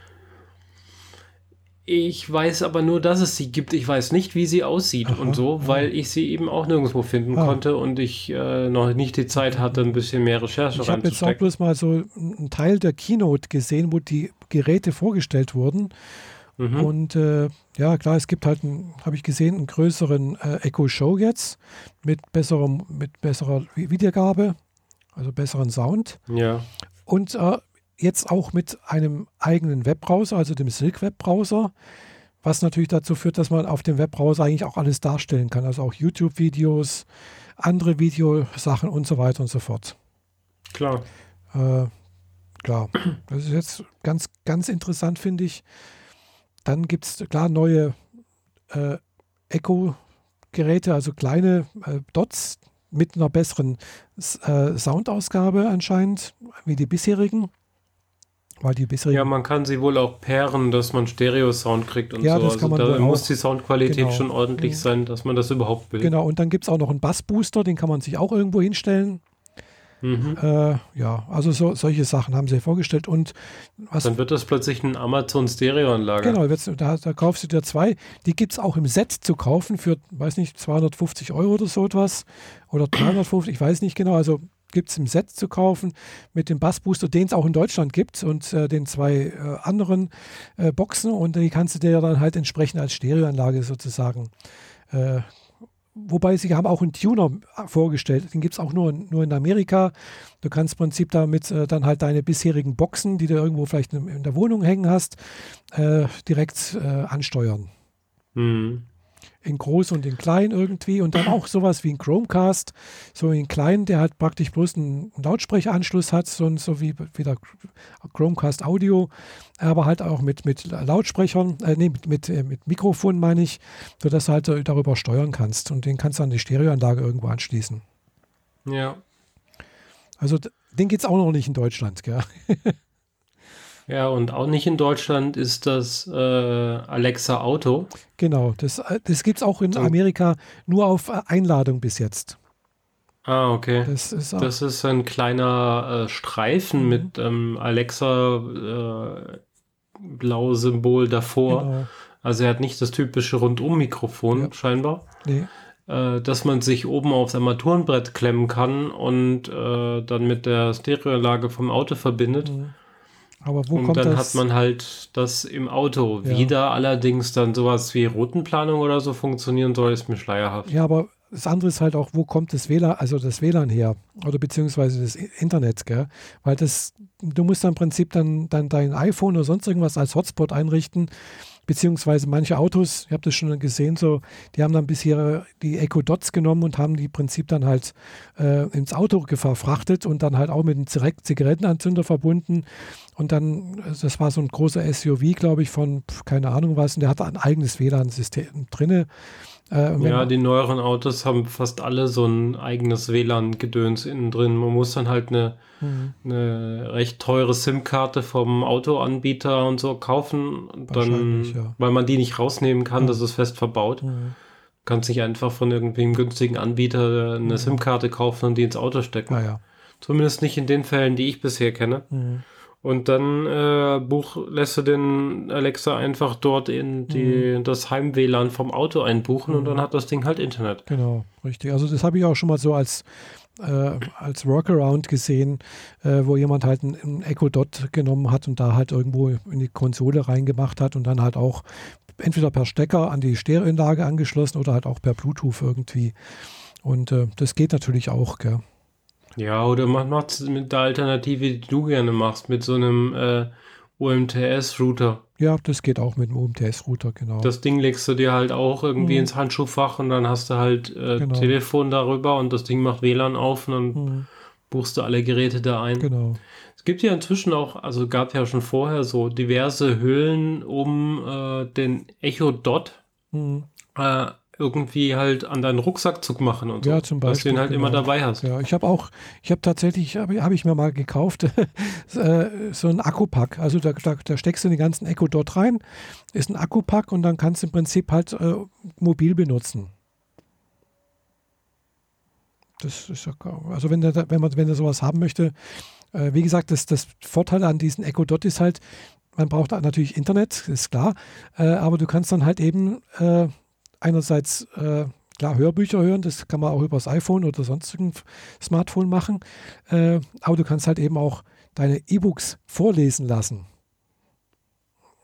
Ich weiß aber nur, dass es sie gibt. Ich weiß nicht, wie sie aussieht Aha, und so, weil ich sie eben auch nirgendwo finden ah. konnte und ich äh, noch nicht die Zeit hatte, ein bisschen mehr Recherche Ich habe jetzt auch bloß mal so einen Teil der Keynote gesehen, wo die Geräte vorgestellt wurden. Mhm. Und äh, ja, klar, es gibt halt, habe ich gesehen, einen größeren äh, Echo Show jetzt mit besserer, mit besserer Wiedergabe also besseren Sound. Ja. Und äh, jetzt auch mit einem eigenen Webbrowser, also dem Silk Webbrowser, was natürlich dazu führt, dass man auf dem Webbrowser eigentlich auch alles darstellen kann, also auch YouTube-Videos, andere Videosachen und so weiter und so fort. Klar. Äh, klar. Das ist jetzt ganz, ganz interessant, finde ich. Dann gibt es klar neue äh, Echo-Geräte, also kleine äh, Dots, mit einer besseren äh, Soundausgabe anscheinend wie die bisherigen. Weil die bisherigen ja, man kann sie wohl auch pairen, dass man Stereo-Sound kriegt und ja, so. Das also kann man da muss die Soundqualität genau. schon ordentlich mhm. sein, dass man das überhaupt will. Genau, und dann gibt es auch noch einen Bassbooster, den kann man sich auch irgendwo hinstellen. Mhm. Äh, ja, also so, solche Sachen haben sie vorgestellt. Und was, Dann wird das plötzlich ein Amazon Stereoanlage. Genau, da, da kaufst du dir zwei. Die gibt es auch im Set zu kaufen für, weiß nicht, 250 Euro oder so etwas. Oder 350, ich weiß nicht genau. Also gibt es im Set zu kaufen mit dem Bassbooster, den es auch in Deutschland gibt und äh, den zwei äh, anderen äh, Boxen. Und die kannst du dir dann halt entsprechend als Stereoanlage sozusagen äh, wobei sie haben auch einen Tuner vorgestellt. Den gibt es auch nur, nur in Amerika. Du kannst im Prinzip damit äh, dann halt deine bisherigen Boxen, die du irgendwo vielleicht in, in der Wohnung hängen hast, äh, direkt äh, ansteuern. Mhm in groß und in klein irgendwie und dann auch sowas wie ein Chromecast, so in klein, der halt praktisch bloß einen Lautsprecheranschluss hat, so, so wie, wie der Chromecast Audio, aber halt auch mit, mit Lautsprechern, äh, nee, mit, mit, äh, mit Mikrofon meine ich, sodass du halt darüber steuern kannst und den kannst du an die Stereoanlage irgendwo anschließen. Ja. Also den geht es auch noch nicht in Deutschland, gell? [laughs] Ja, und auch nicht in Deutschland ist das äh, Alexa Auto. Genau, das, das gibt es auch in Amerika nur auf Einladung bis jetzt. Ah, okay. Das ist, das ist ein kleiner äh, Streifen mhm. mit ähm, Alexa äh, blau Symbol davor. Genau. Also er hat nicht das typische Rundum-Mikrofon ja. scheinbar. Nee. äh, dass man sich oben aufs Armaturenbrett klemmen kann und äh, dann mit der Stereoanlage vom Auto verbindet. Mhm. Aber wo und kommt dann das? hat man halt das im Auto. Ja. Wie da allerdings dann sowas wie Routenplanung oder so funktionieren soll, ist mir schleierhaft. Ja, aber das andere ist halt auch, wo kommt das WLAN, also das WLAN her oder beziehungsweise das Internet, gell? Weil das, du musst dann im Prinzip dann, dann dein iPhone oder sonst irgendwas als Hotspot einrichten, beziehungsweise manche Autos, ich habe das schon gesehen, so, die haben dann bisher die Echo Dots genommen und haben die Prinzip dann halt äh, ins Auto verfrachtet und dann halt auch mit einem Zigarettenanzünder verbunden. Und dann, also das war so ein großer SUV, glaube ich, von keine Ahnung was, und der hatte ein eigenes WLAN-System drinne. Äh, Ja, die neueren Autos haben fast alle so ein eigenes WLAN-Gedöns innen drin. Man muss dann halt eine, Mhm. eine recht teure SIM-Karte vom Autoanbieter und so kaufen. Dann, ja. Weil man die nicht rausnehmen kann, Ja. das ist fest verbaut. Mhm. Kannst nicht einfach von irgendeinem günstigen Anbieter eine Mhm. SIM-Karte kaufen und die ins Auto stecken. Ja. Zumindest nicht in den Fällen, die ich bisher kenne. Mhm. Und dann äh, buch, lässt du den Alexa einfach dort in die, das Heim-WLAN vom Auto einbuchen und Mhm. dann hat das Ding halt Internet. Genau, richtig. Also das habe ich auch schon mal so als, äh, als Workaround gesehen, äh, wo jemand halt ein, ein Echo Dot genommen hat und da halt irgendwo in die Konsole reingemacht hat und dann halt auch entweder per Stecker an die Stereoanlage angeschlossen oder halt auch per Bluetooth irgendwie. Und äh, das geht natürlich auch, gell? Ja, oder man macht es mit der Alternative, die du gerne machst, mit so einem äh, UMTS-Router. Ja, das geht auch mit dem UMTS-Router, genau. Das Ding legst du dir halt auch irgendwie Mhm. ins Handschuhfach und dann hast du halt äh, Genau. Telefon darüber und das Ding macht WLAN auf und dann Mhm, buchst du alle Geräte da ein. genau. Es gibt ja inzwischen auch, also gab ja schon vorher so diverse Hüllen, um äh, den Echo Dot Mhm. äh, irgendwie halt an deinen Rucksack zu machen und so. Ja, zum Dass du den Beispiel, halt immer genau. dabei hast. Ja, ich habe auch, ich habe tatsächlich, habe hab ich mir mal gekauft, [laughs] äh, so ein Akkupack. Also da, da, da steckst du den ganzen Echo dort rein, ist ein Akkupack und dann kannst du im Prinzip halt äh, mobil benutzen. Das ist ja, also wenn, der, wenn man, wenn er sowas haben möchte, äh, wie gesagt, das, das Vorteil an diesen Echo Dot ist halt, man braucht natürlich Internet, ist klar, äh, aber du kannst dann halt eben äh, einerseits äh, klar Hörbücher hören, das kann man auch übers iPhone oder sonstigen Smartphone machen, äh, aber du kannst halt eben auch deine E-Books vorlesen lassen.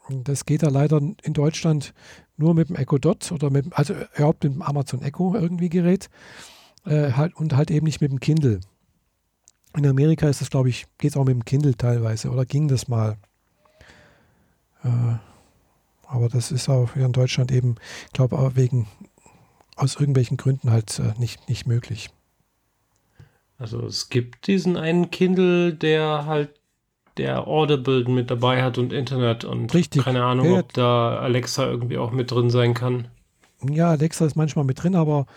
Das geht ja leider in Deutschland nur mit dem Echo Dot oder mit, also überhaupt mit dem Amazon Echo irgendwie Gerät äh, halt, und halt eben nicht mit dem Kindle. In Amerika ist das, glaube ich, geht es auch mit dem Kindle teilweise oder ging das mal. Äh, aber das ist auch hier in Deutschland eben, ich glaube, auch wegen aus irgendwelchen Gründen halt äh, nicht, nicht möglich. Also es gibt diesen einen Kindle, der halt der Audible mit dabei hat und Internet und Richtig. keine Ahnung, Ja, ob da Alexa irgendwie auch mit drin sein kann. Ja, Alexa ist manchmal mit drin, aber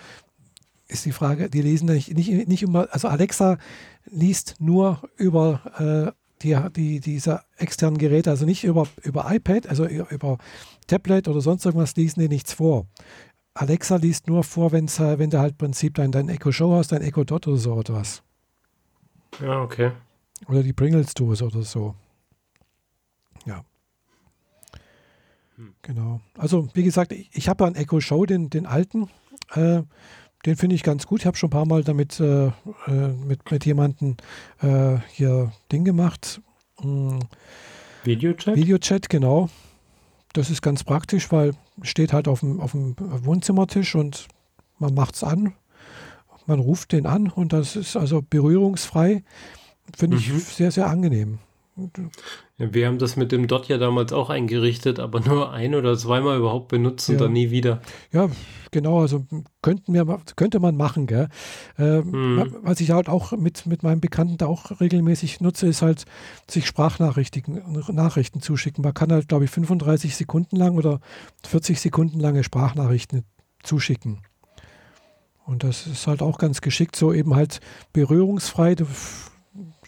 ist die Frage, die lesen nicht, nicht, nicht immer, also Alexa liest nur über äh, die, die, diese externen Geräte, also nicht über, über iPad, also über Tablet oder sonst irgendwas lesen die nichts vor. Alexa liest nur vor, wenn's, äh, wenn du halt im Prinzip dein, dein Echo Show hast, dein Echo Dot oder so etwas. Ja, okay. Oder die Pringles-Dose oder so. Ja. Hm. Genau. Also, wie gesagt, ich, ich habe ja einen Echo Show, den, den alten. Äh, den finde ich ganz gut. Ich habe schon ein paar Mal damit äh, äh, mit, mit jemandem äh, hier Ding gemacht. Hm, Videochat? Videochat, genau. Das ist ganz praktisch, weil steht halt auf dem, auf dem Wohnzimmertisch und man macht es an. Man ruft den an und das ist also berührungsfrei. Finde ich Mhm. sehr, sehr angenehm. Ja, wir haben das mit dem Dot ja damals auch eingerichtet, aber nur ein oder zweimal überhaupt benutzt und Ja. dann nie wieder. Ja, genau, also könnten wir, könnte man machen, gell? Äh, Mhm. Was ich halt auch mit, mit meinem Bekannten da auch regelmäßig nutze, ist halt sich Sprachnachrichten Nachrichten zuschicken. Man kann halt, glaube ich, 35 Sekunden lang oder 40 Sekunden lange Sprachnachrichten zuschicken. Und das ist halt auch ganz geschickt, so eben halt berührungsfrei. Du,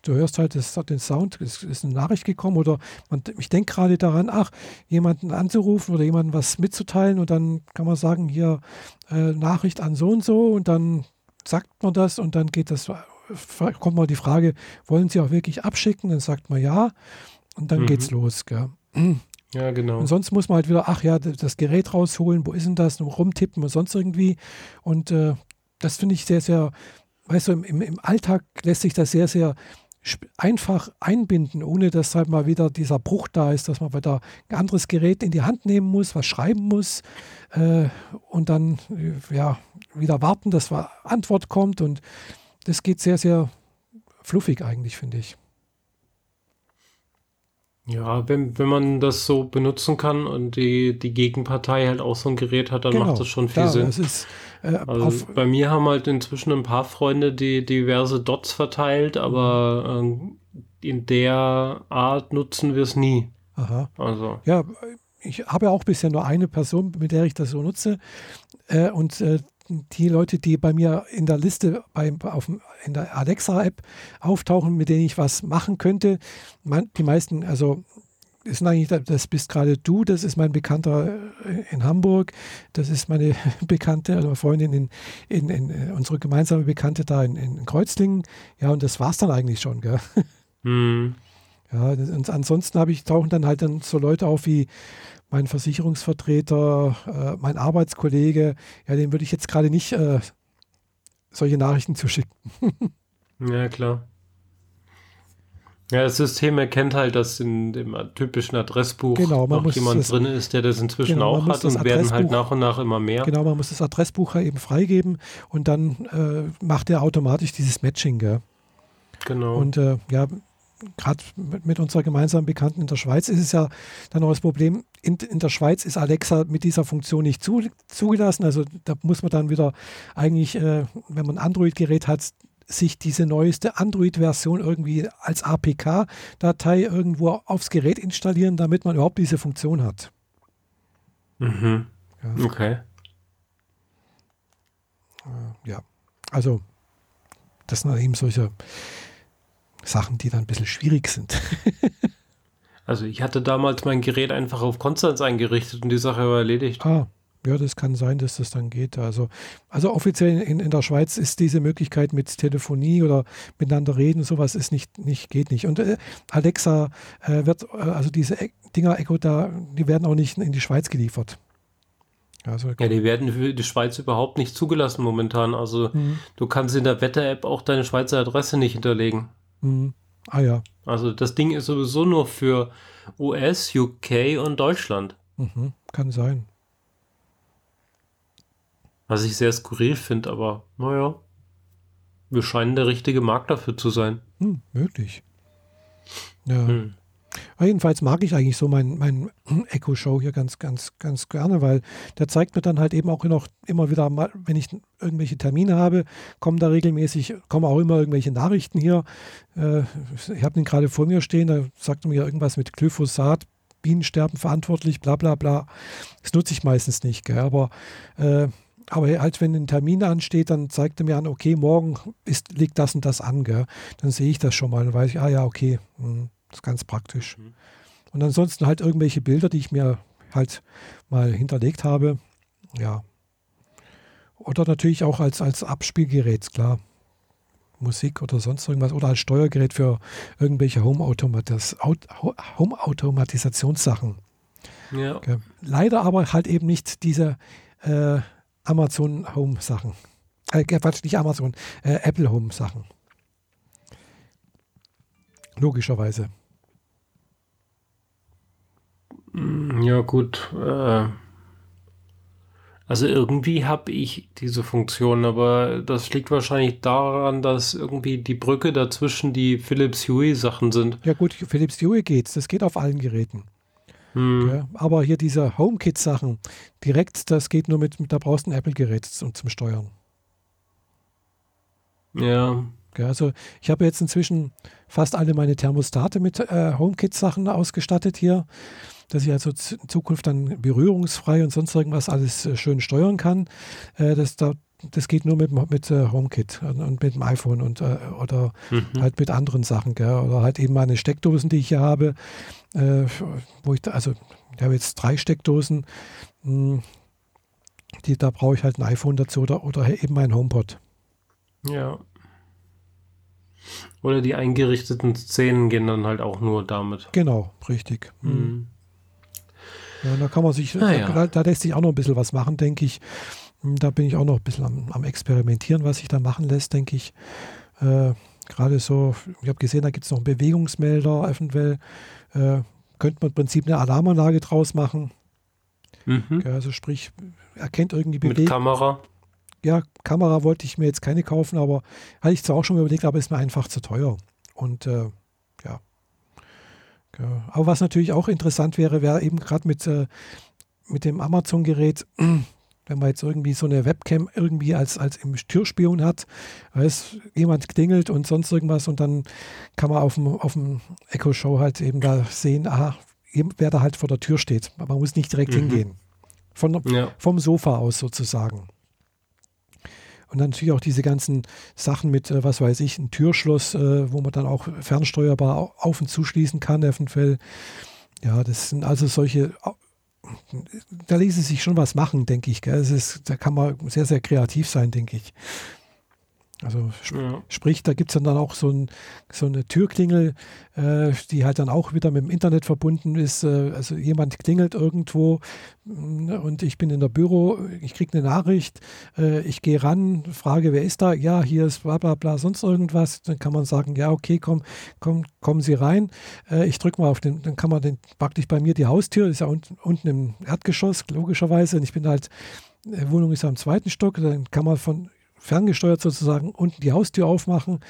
du hörst halt das, den Sound, es ist eine Nachricht gekommen oder man, ich denke gerade daran, ach, jemanden anzurufen oder jemandem was mitzuteilen und dann kann man sagen, hier äh, Nachricht an so und so und dann sagt man das und dann geht das, kommt mal die Frage, wollen Sie auch wirklich abschicken? Dann sagt man ja und dann Mhm. geht's los. Gell? Ja, genau. Und sonst muss man halt wieder, ach ja, das Gerät rausholen, wo ist denn das, rumtippen und sonst irgendwie. Und äh, das finde ich sehr, sehr, weißt du, im, im Alltag lässt sich das sehr, sehr einfach einbinden, ohne dass halt mal wieder dieser Bruch da ist, dass man wieder ein anderes Gerät in die Hand nehmen muss, was schreiben muss äh, und dann äh, ja, wieder warten, dass eine Antwort kommt. Und das geht sehr, sehr fluffig eigentlich, finde ich. Ja, wenn, wenn man das so benutzen kann und die, die Gegenpartei halt auch so ein Gerät hat, dann genau, macht das schon viel da, Sinn. Ist, äh, also bei mir haben halt inzwischen ein paar Freunde die diverse Dots verteilt, aber äh, in der Art nutzen wir es nie. Aha. Also. Ja, ich habe ja auch bisher nur eine Person, mit der ich das so nutze. Äh, und äh, die Leute, die bei mir in der Liste bei, auf, in der Alexa-App auftauchen, mit denen ich was machen könnte, man, die meisten, also ist eigentlich, das bist gerade du, das ist mein Bekannter äh, in Hamburg, das ist meine [laughs] Bekannte, also Freundin in, in, in, äh, unsere gemeinsame Bekannte da in, in Kreuzlingen. Ja, und das war es dann eigentlich schon, gell? Mhm. [laughs] Ja, und ansonsten habe ich, tauchen dann halt dann so Leute auf wie mein Versicherungsvertreter, äh, mein Arbeitskollege, ja, dem würde ich jetzt gerade nicht äh, solche Nachrichten zuschicken. [laughs] ja, klar. Ja, das System erkennt halt, dass in dem typischen Adressbuch genau, noch jemand das, drin ist, der das inzwischen genau, auch hat und werden halt nach und nach immer mehr. Genau, man muss das Adressbuch ja eben freigeben und dann äh, macht er automatisch dieses Matching. Gell? Genau. Und äh, ja, gerade mit, mit, unserer gemeinsamen Bekannten in der Schweiz ist es ja dann auch das Problem, in, in der Schweiz ist Alexa mit dieser Funktion nicht zu, zugelassen. Also da muss man dann wieder eigentlich, äh, wenn man ein Android-Gerät hat, sich diese neueste Android-Version irgendwie als APK-Datei irgendwo aufs Gerät installieren, damit man überhaupt diese Funktion hat. Mhm. Ja. Okay. Äh, ja, also das sind eben solche Sachen, die dann ein bisschen schwierig sind. [laughs] also ich hatte damals mein Gerät einfach auf Konstanz eingerichtet und die Sache war erledigt. Ah, ja, das kann sein, dass das dann geht. Also, also offiziell in, in der Schweiz ist diese Möglichkeit mit Telefonie oder miteinander reden, sowas ist nicht, nicht geht nicht. Und äh, Alexa äh, wird, äh, also diese e Dinger Echo da, die werden auch nicht in die Schweiz geliefert. Also, ja, die werden für die Schweiz überhaupt nicht zugelassen momentan. Also mhm. du kannst in der Wetter-App auch deine Schweizer Adresse nicht hinterlegen. Mhm. Ah ja. Also das Ding ist sowieso nur für US, UK und Deutschland. Mhm. Kann sein. Was ich sehr skurril finde, aber naja, wir scheinen der richtige Markt dafür zu sein. Hm, möglich. Ja. Hm. Jedenfalls mag ich eigentlich so mein, mein [clears throat] Echo Show hier ganz, ganz, ganz gerne, weil der zeigt mir dann halt eben auch noch immer wieder mal, wenn ich irgendwelche Termine habe, kommen da regelmäßig, kommen auch immer irgendwelche Nachrichten hier. Äh, ich habe den gerade vor mir stehen, da sagt er mir irgendwas mit Glyphosat, Bienensterben verantwortlich, bla bla bla. Das nutze ich meistens nicht, gell? aber äh, aber halt, wenn ein Termin ansteht, dann zeigt er mir an, okay, morgen ist, liegt das und das an, gell? Dann sehe ich das schon mal. Dann weiß ich, ah ja, okay, mh, hm, das ist ganz praktisch. Mhm. Und ansonsten halt irgendwelche Bilder, die ich mir halt mal hinterlegt habe. Ja. Oder natürlich auch als, als Abspielgerät, klar. Musik oder sonst irgendwas. Oder als Steuergerät für irgendwelche Home-Automatisationssachen. Home ja. Leider aber halt eben nicht diese äh, Amazon Home Sachen. Äh, Quatsch, nicht Amazon, äh, Apple Home Sachen. Logischerweise. Mm, ja, gut. Äh, also irgendwie habe ich diese Funktion, aber das liegt wahrscheinlich daran, dass irgendwie die Brücke dazwischen die Philips Hue Sachen sind. Ja gut, Philips Hue geht's. Das geht auf allen Geräten. Hm. Ja, aber hier diese HomeKit-Sachen, direkt, das geht nur mit, da brauchst du ein Apple-Gerät zum, zum Steuern. Ja. ja. Also ich habe jetzt inzwischen fast alle meine Thermostate mit äh, HomeKit-Sachen ausgestattet hier, dass ich also in Zukunft dann berührungsfrei und sonst irgendwas alles äh, schön steuern kann. Äh, das, da, das geht nur mit, mit äh, HomeKit und, mit dem iPhone und äh, oder mhm. halt mit anderen Sachen, gell? oder halt eben meine Steckdosen, die ich hier habe, äh, wo ich, da, also ich habe jetzt drei Steckdosen, mh, hm, die, da brauche ich halt ein iPhone dazu oder, oder eben ein HomePod. Ja. Oder die eingerichteten Szenen gehen dann halt auch nur damit. Genau, richtig. Mhm. Ja, da kann man sich, Ah, da, ja. da, da lässt sich auch noch ein bisschen was machen, denke ich. Da bin ich auch noch ein bisschen am, am Experimentieren, was sich da machen lässt, denke ich. Äh, Gerade so, ich habe gesehen, da gibt es noch einen Bewegungsmelder, eventuell. Äh, könnte man im Prinzip eine Alarmanlage draus machen. Mhm. Ja, also sprich, erkennt irgendwie Mit Bewegung. Kamera. Ja, Kamera wollte ich mir jetzt keine kaufen, aber hatte ich zwar auch schon mal überlegt, aber ist mir einfach zu teuer. Und äh, ja. ja. Aber was natürlich auch interessant wäre, wäre eben gerade mit, äh, mit dem Amazon-Gerät, wenn man jetzt irgendwie so eine Webcam irgendwie als, als im Türspion hat, weiß, jemand klingelt und sonst irgendwas und dann kann man auf dem, auf dem Echo Show halt eben da sehen, aha, wer da halt vor der Tür steht. Man muss nicht direkt Mhm. hingehen. Von, Ja. vom Sofa aus sozusagen. Und dann natürlich auch diese ganzen Sachen mit, äh, was weiß ich, ein Türschloss, äh, wo man dann auch fernsteuerbar au- auf und zuschließen kann, eventuell. Ja, das sind also solche, da ließe sich schon was machen, denke ich. Gell? Es ist, da kann man sehr, sehr kreativ sein, denke ich. Also sp Ja. Sprich, da gibt es dann auch so, ein, so eine Türklingel, äh, die halt dann auch wieder mit dem Internet verbunden ist. Äh, also jemand klingelt irgendwo mm, und ich bin in der Büro, ich kriege eine Nachricht, äh, ich gehe ran, frage, wer ist da? Ja, hier ist bla bla bla, sonst irgendwas. Dann kann man sagen, ja, okay, komm, komm, kommen Sie rein. Äh, ich drücke mal auf den, dann kann man den praktisch bei mir die Haustür, ist ja unten, unten im Erdgeschoss, logischerweise. Und ich bin halt, die Wohnung ist am zweiten Stock, dann kann man von ferngesteuert sozusagen unten die Haustür aufmachen.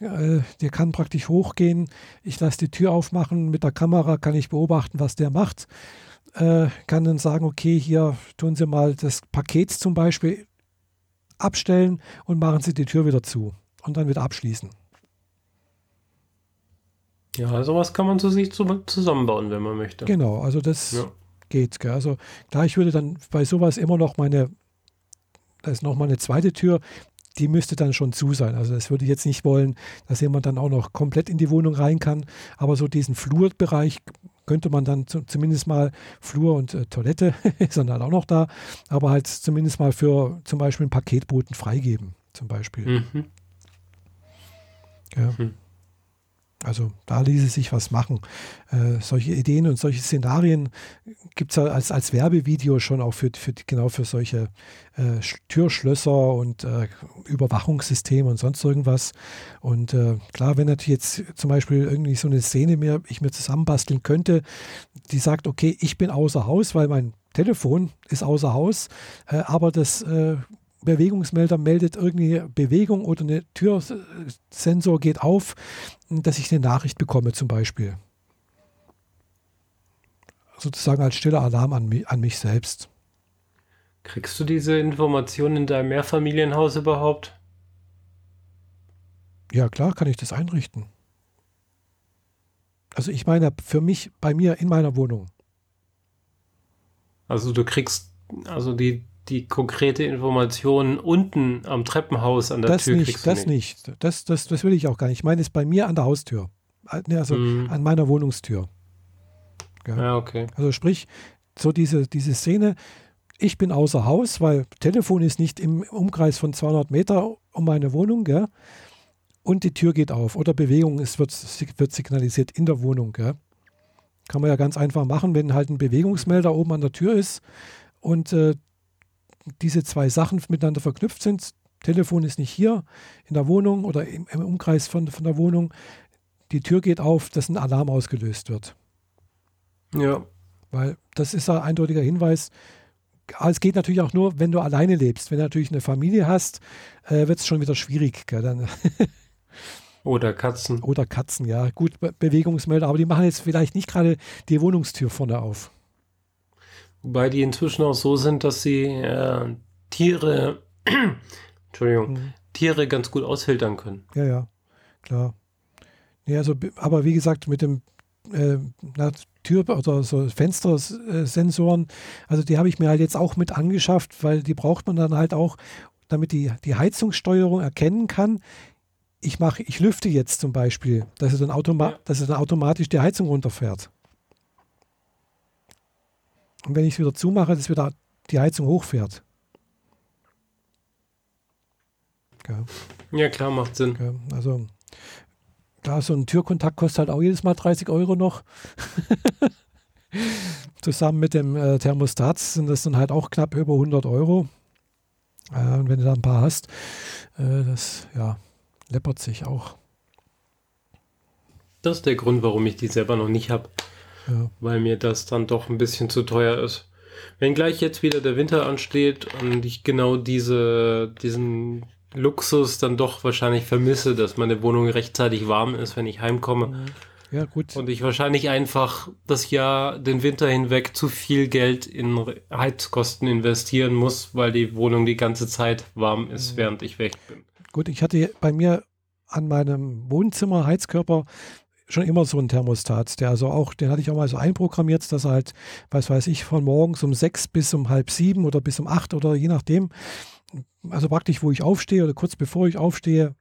Äh, der kann praktisch hochgehen. Ich lasse die Tür aufmachen. Mit der Kamera kann ich beobachten, was der macht. Äh, kann dann sagen, okay, hier tun Sie mal das Paket zum Beispiel abstellen und machen Sie die Tür wieder zu und dann wieder abschließen. Ja, sowas kann man zu sich zu, zusammenbauen, wenn man möchte. Genau, also das Ja. geht. Gell? Also klar, ich würde dann bei sowas immer noch meine, da ist noch mal eine zweite Tür, die müsste dann schon zu sein. Also das würde ich jetzt nicht wollen, dass jemand dann auch noch komplett in die Wohnung rein kann. Aber so diesen Flurbereich könnte man dann zu, zumindest mal Flur und äh, Toilette [laughs] ist dann halt auch noch da, aber halt zumindest mal für zum Beispiel einen Paketboten freigeben, zum Beispiel. Mhm. Ja. Hm. Also da ließe sich was machen. Äh, solche Ideen und solche Szenarien gibt es ja als, als Werbevideo schon auch für, für genau für solche äh, Sch- Türschlösser und äh, Überwachungssysteme und sonst irgendwas. Und äh, klar, wenn natürlich jetzt zum Beispiel irgendwie so eine Szene mir, ich mir zusammenbasteln könnte, die sagt, okay, ich bin außer Haus, weil mein Telefon ist außer Haus, äh, aber das äh, Bewegungsmelder meldet irgendwie Bewegung oder eine Türsensor geht auf, dass ich eine Nachricht bekomme zum Beispiel. Sozusagen als stiller Alarm an mich, an mich selbst. Kriegst du diese Informationen in deinem Mehrfamilienhaus überhaupt? Ja, klar kann ich das einrichten. Also ich meine, für mich, bei mir in meiner Wohnung. Also du kriegst also die, die konkrete Information unten am Treppenhaus an der Das Tür nicht, das nicht. Das, das, das will ich auch gar nicht. Ich meine es bei mir an der Haustür. Also Mhm. an meiner Wohnungstür. Ja. Ja, okay. Also sprich, so diese, diese Szene, ich bin außer Haus, weil Telefon ist nicht im Umkreis von 200 Meter um meine Wohnung, gell? und die Tür geht auf oder Bewegung ist, wird, wird signalisiert in der Wohnung. Gell? Kann man ja ganz einfach machen, wenn halt ein Bewegungsmelder oben an der Tür ist und äh, diese zwei Sachen miteinander verknüpft sind. Telefon ist nicht hier in der Wohnung oder im, im Umkreis von, von der Wohnung. Die Tür geht auf, dass ein Alarm ausgelöst wird. Ja. Weil das ist ein eindeutiger Hinweis. Aber es geht natürlich auch nur, wenn du alleine lebst. Wenn du natürlich eine Familie hast, äh, wird es schon wieder schwierig. Gell? Dann, [laughs] Oder Katzen. oder Katzen, ja. Gut, Be Bewegungsmelder, aber die machen jetzt vielleicht nicht gerade die Wohnungstür vorne auf. Wobei die inzwischen auch so sind, dass sie äh, Tiere, [clears throat] Entschuldigung, Mhm. Tiere ganz gut ausfiltern können. Ja, ja, klar. Ja, also, be- aber wie gesagt, mit dem äh, na, Tür- oder so Fenstersensoren, also die habe ich mir halt jetzt auch mit angeschafft, weil die braucht man dann halt auch, damit die, die Heizungssteuerung erkennen kann. Ich mache, ich lüfte jetzt zum Beispiel, dass es dann, automa Ja. dass es dann automatisch die Heizung runterfährt. Und wenn ich es wieder zumache, dass wieder die Heizung hochfährt. Ja. Ja, klar, macht Sinn. Ja, also klar, so ein Türkontakt kostet halt auch jedes Mal 30 Euro noch. [laughs] Zusammen mit dem äh, Thermostat sind das dann halt auch knapp über 100 Euro. Äh, und wenn du da ein paar hast, äh, das ja, läppert sich auch. Das ist der Grund, warum ich die selber noch nicht habe. Ja. Weil mir das dann doch ein bisschen zu teuer ist. Wenn gleich jetzt wieder der Winter ansteht und ich genau diese, diesen Luxus dann doch wahrscheinlich vermisse, dass meine Wohnung rechtzeitig warm ist, wenn ich heimkomme. Mhm. Ja, gut. Und ich wahrscheinlich einfach das Jahr, den Winter hinweg zu viel Geld in Heizkosten investieren muss, weil die Wohnung die ganze Zeit warm ist, mhm. während ich weg bin. Gut, ich hatte bei mir an meinem Wohnzimmer Heizkörper schon immer so ein Thermostat, der also auch, den hatte ich auch mal so einprogrammiert, dass er halt, was weiß ich, von morgens um sechs bis um halb sieben oder bis um acht oder je nachdem, also praktisch, wo ich aufstehe oder kurz bevor ich aufstehe,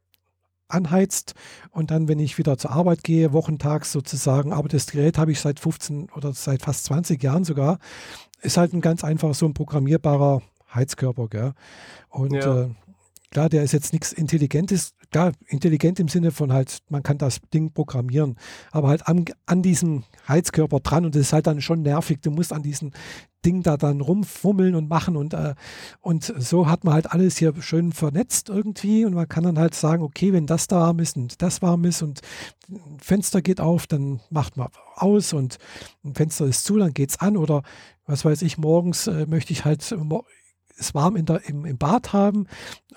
anheizt und dann, wenn ich wieder zur Arbeit gehe, wochentags sozusagen, aber das Gerät habe ich seit 15 oder seit fast 20 Jahren sogar, ist halt ein ganz einfach so ein programmierbarer Heizkörper, gell? Und ja. äh, Klar, der ist jetzt nichts Intelligentes, klar, intelligent im Sinne von halt, man kann das Ding programmieren, aber halt an, an diesem Heizkörper dran und das ist halt dann schon nervig. Du musst an diesem Ding da dann rumfummeln und machen und, äh, und so hat man halt alles hier schön vernetzt irgendwie und man kann dann halt sagen, okay, wenn das da warm ist und das warm ist und ein Fenster geht auf, dann macht man aus und ein Fenster ist zu, dann geht es an oder was weiß ich, morgens äh, möchte ich halt es warm in der, im, im Bad haben.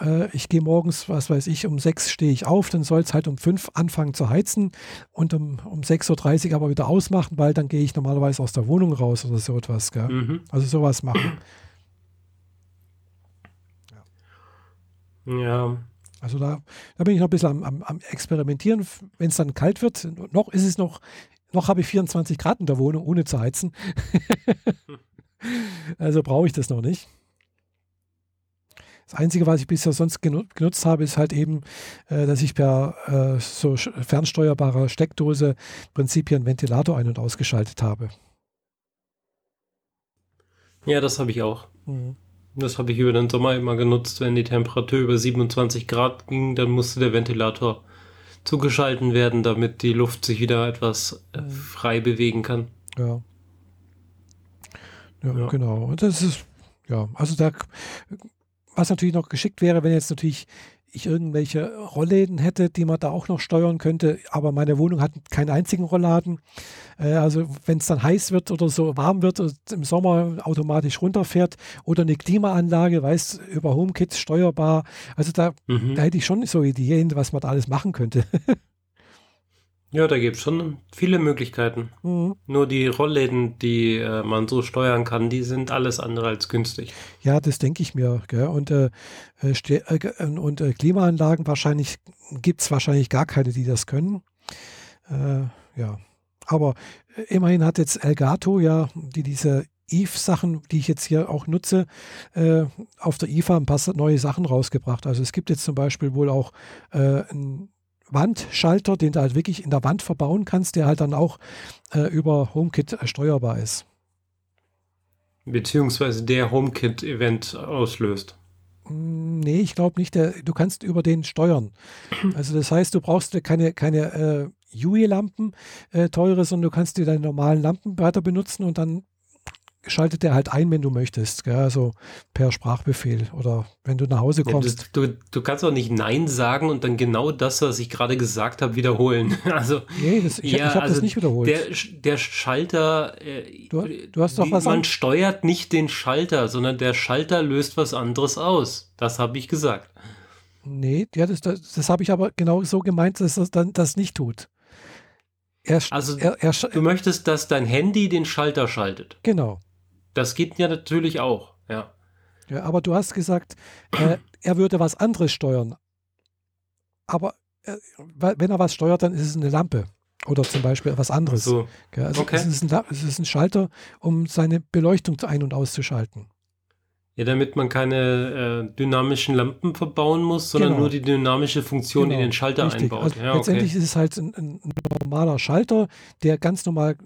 Äh, ich gehe morgens, was weiß ich, um sechs stehe ich auf, dann soll es halt um fünf anfangen zu heizen und um, um 6.30 Uhr aber wieder ausmachen, weil dann gehe ich normalerweise aus der Wohnung raus oder so etwas. Mhm. Also sowas machen. Ja. Also da, da bin ich noch ein bisschen am, am, am Experimentieren. Wenn es dann kalt wird, noch ist es noch, noch habe ich 24 Grad in der Wohnung, ohne zu heizen. [laughs] also brauche ich das noch nicht. Das Einzige, was ich bisher sonst genutzt habe, ist halt eben, äh, dass ich per äh, so fernsteuerbarer Steckdose im Prinzip hier einen Ventilator ein- und ausgeschaltet habe. Ja, das habe ich auch. Mhm. Das habe ich über den Sommer immer genutzt. Wenn die Temperatur über 27 Grad ging, dann musste der Ventilator zugeschalten werden, damit die Luft sich wieder etwas äh, mhm. frei bewegen kann. Ja. ja. Ja, genau. Und das ist, ja, also da was natürlich noch geschickt wäre, wenn jetzt natürlich ich irgendwelche Rollläden hätte, die man da auch noch steuern könnte, aber meine Wohnung hat keinen einzigen Rollladen. Äh, also wenn es dann heiß wird oder so warm wird und im Sommer automatisch runterfährt oder eine Klimaanlage, weiß über HomeKit steuerbar. Also da, mhm. da hätte ich schon so Ideen, was man da alles machen könnte. [laughs] Ja, da gibt es schon viele Möglichkeiten. Mhm. Nur die Rollläden, die äh, man so steuern kann, die sind alles andere als günstig. Ja, das denke ich mir. Gell? Und, äh, äh, äh und äh, Klimaanlagen wahrscheinlich gibt es wahrscheinlich gar keine, die das können. Äh, ja. Aber immerhin hat jetzt Elgato ja, die diese Eve-Sachen, die ich jetzt hier auch nutze, äh, auf der IFA ein paar neue Sachen rausgebracht. Also es gibt jetzt zum Beispiel wohl auch äh, ein Wandschalter, den du halt wirklich in der Wand verbauen kannst, der halt dann auch äh, über HomeKit äh, steuerbar ist. Beziehungsweise der HomeKit-Event auslöst. Mm, nee, ich glaube nicht. Der, du kannst über den steuern. [clears throat] Also das heißt, du brauchst keine, keine äh, UE-Lampen äh, teure, sondern du kannst dir deine normalen Lampen weiter benutzen und dann schaltet er halt ein, wenn du möchtest. Gell? Also per Sprachbefehl oder wenn du nach Hause kommst. Ja, du, du, kannst auch nicht Nein sagen und dann genau das, was ich gerade gesagt habe, wiederholen. [laughs] Also, nee, das, ich, ja, ich habe also das nicht wiederholt. Der, der Schalter, äh, du, du, hast doch was man an steuert nicht den Schalter, sondern der Schalter löst was anderes aus. Das habe ich gesagt. Nee, ja, das, das, das habe ich aber genau so gemeint, dass das dann das nicht tut. Er, also er, er, du möchtest, dass dein Handy den Schalter schaltet. Genau. Das geht ja natürlich auch, ja. Ja, aber du hast gesagt, äh, er würde was anderes steuern. Aber äh, wenn er was steuert, dann ist es eine Lampe oder zum Beispiel was anderes. So. Ja, also okay. es, ist ein, es ist ein Schalter, um seine Beleuchtung ein- und auszuschalten. Ja, damit man keine äh, dynamischen Lampen verbauen muss, sondern genau. nur die dynamische Funktion genau. in den Schalter Richtig. einbaut. Also ja, letztendlich okay. ist es halt ein, ein, normaler Schalter, der ganz normal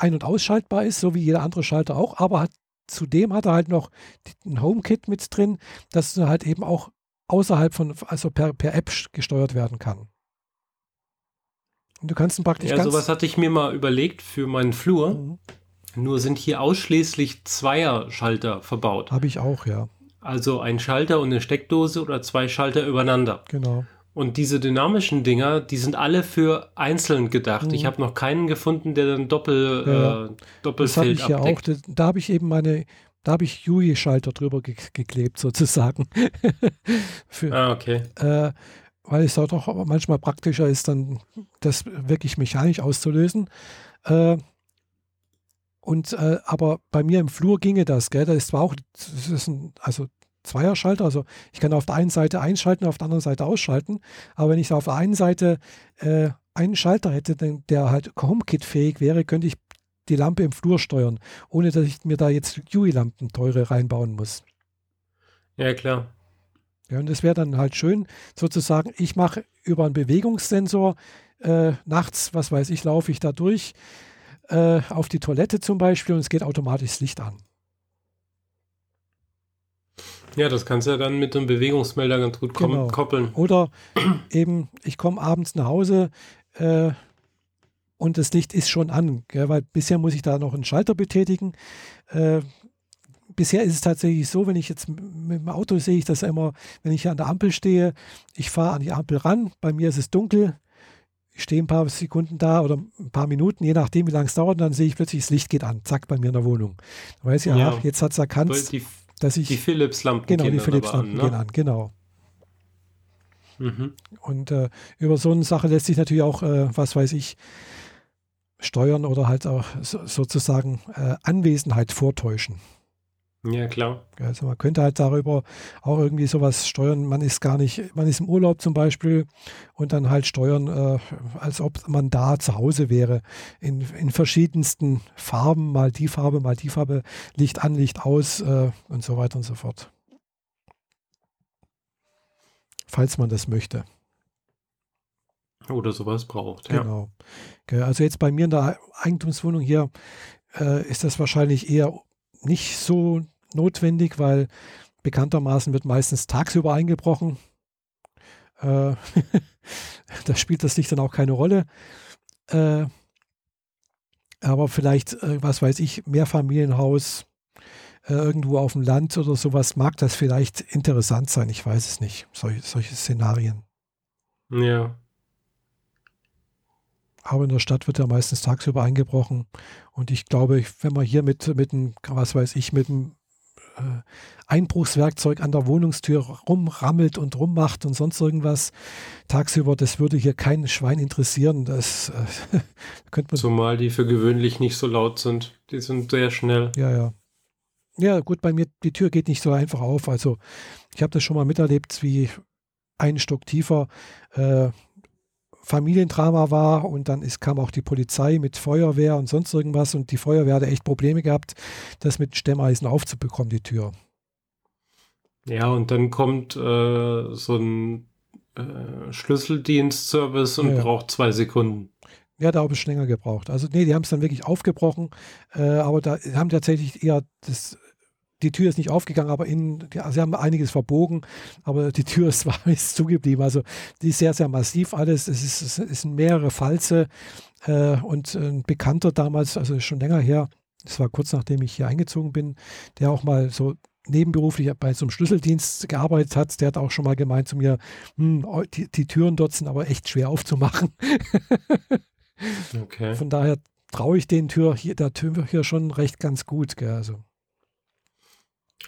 ein- und ausschaltbar ist, so wie jeder andere Schalter auch, aber hat, zudem hat er halt noch ein HomeKit mit drin, das halt eben auch außerhalb von, also per, per App gesteuert werden kann. Und du kannst ihn praktisch. Ja, sowas hatte ich mir mal überlegt für meinen Flur. Mhm. Nur sind hier ausschließlich Zweierschalter verbaut. Habe ich auch, ja. Also ein Schalter und eine Steckdose oder zwei Schalter übereinander. Genau. Und diese dynamischen Dinger, die sind alle für einzeln gedacht. Mhm. Ich habe noch keinen gefunden, der dann Doppel, ja. äh, Doppelfeld das ich abdeckt. Ja auch. Da, da habe ich eben meine, da habe ich Yui-Schalter drüber ge geklebt sozusagen. [laughs] für, ah, okay. Äh, weil es auch manchmal praktischer ist, dann das wirklich mechanisch auszulösen. Äh, und äh, aber bei mir im Flur ginge das, gell? Da ist zwar auch, das ist ein, also Zweierschalter, also ich kann auf der einen Seite einschalten, auf der anderen Seite ausschalten. Aber wenn ich auf der einen Seite äh, einen Schalter hätte, der halt HomeKit-fähig wäre, könnte ich die Lampe im Flur steuern, ohne dass ich mir da jetzt UI-Lampen teure reinbauen muss. Ja, klar. Ja, und es wäre dann halt schön, sozusagen, ich mache über einen Bewegungssensor äh, nachts, was weiß ich, laufe ich da durch äh, auf die Toilette zum Beispiel und es geht automatisch das Licht an. Ja, das kannst du ja dann mit einem Bewegungsmelder ganz gut genau. koppeln. Oder eben, ich komme abends nach Hause äh, und das Licht ist schon an, gell, weil bisher muss ich da noch einen Schalter betätigen. Äh, bisher ist es tatsächlich so, wenn ich jetzt mit dem Auto sehe ich das immer, wenn ich an der Ampel stehe, ich fahre an die Ampel ran, bei mir ist es dunkel, ich stehe ein paar Sekunden da oder ein paar Minuten, je nachdem, wie lange es dauert, und dann sehe ich plötzlich, das Licht geht an, zack, bei mir in der Wohnung. Da weiß ich, ja, ach, jetzt hat es erkannt, die, dass ich. Die Philips-Lampen Genau, die Philips-Lampen ne? gehen an, genau. Mhm. Und äh, über so eine Sache lässt sich natürlich auch, äh, was weiß ich, steuern oder halt auch so, sozusagen äh, Anwesenheit vortäuschen. Ja, klar. Also man könnte halt darüber auch irgendwie sowas steuern. Man ist gar nicht, man ist im Urlaub zum Beispiel und dann halt steuern, äh, als ob man da zu Hause wäre. In, in verschiedensten Farben, mal die Farbe, mal die Farbe, Licht an, Licht aus äh, und so weiter und so fort. Falls man das möchte. Oder sowas braucht. Genau. Ja. Also jetzt bei mir in der Eigentumswohnung hier äh, ist das wahrscheinlich eher nicht so notwendig, weil bekanntermaßen wird meistens tagsüber eingebrochen. Äh, [laughs] da spielt das Licht dann auch keine Rolle. Äh, aber vielleicht, äh, was weiß ich, Mehrfamilienhaus äh, irgendwo auf dem Land oder sowas, mag das vielleicht interessant sein. Ich weiß es nicht. Solche, solche Szenarien. Ja. Aber in der Stadt wird ja meistens tagsüber eingebrochen. Und ich glaube, wenn man hier mit, mit einem, was weiß ich, mit einem äh, Einbruchswerkzeug an der Wohnungstür rumrammelt und rummacht und sonst irgendwas tagsüber, das würde hier kein Schwein interessieren. Das äh, [laughs] könnte man. Zumal die für gewöhnlich nicht so laut sind. Die sind sehr schnell. Ja, ja. Ja, gut, bei mir, die Tür geht nicht so einfach auf. Also, ich habe das schon mal miterlebt, wie ein Stock tiefer äh, Familiendrama war und dann ist, kam auch die Polizei mit Feuerwehr und sonst irgendwas und die Feuerwehr hatte echt Probleme gehabt, das mit Stemmeisen aufzubekommen, die Tür. Ja, und dann kommt äh, so ein äh, Schlüsseldienstservice und ja. braucht zwei Sekunden. Ja, da habe ich länger gebraucht. Also, nee, die haben es dann wirklich aufgebrochen, äh, aber da haben tatsächlich eher das die Tür ist nicht aufgegangen, aber in, ja, sie haben einiges verbogen, aber die Tür ist, [laughs] war, ist zugeblieben. Also die ist sehr, sehr massiv alles. Es, ist, es sind mehrere Falze äh, und ein Bekannter damals, also schon länger her, das war kurz nachdem ich hier eingezogen bin, der auch mal so nebenberuflich bei so einem Schlüsseldienst gearbeitet hat, der hat auch schon mal gemeint zu mir, hm, die, die Türen dort sind aber echt schwer aufzumachen. okay. Von daher traue ich den Tür hier, der Tür hier schon recht ganz gut. Gell? Also.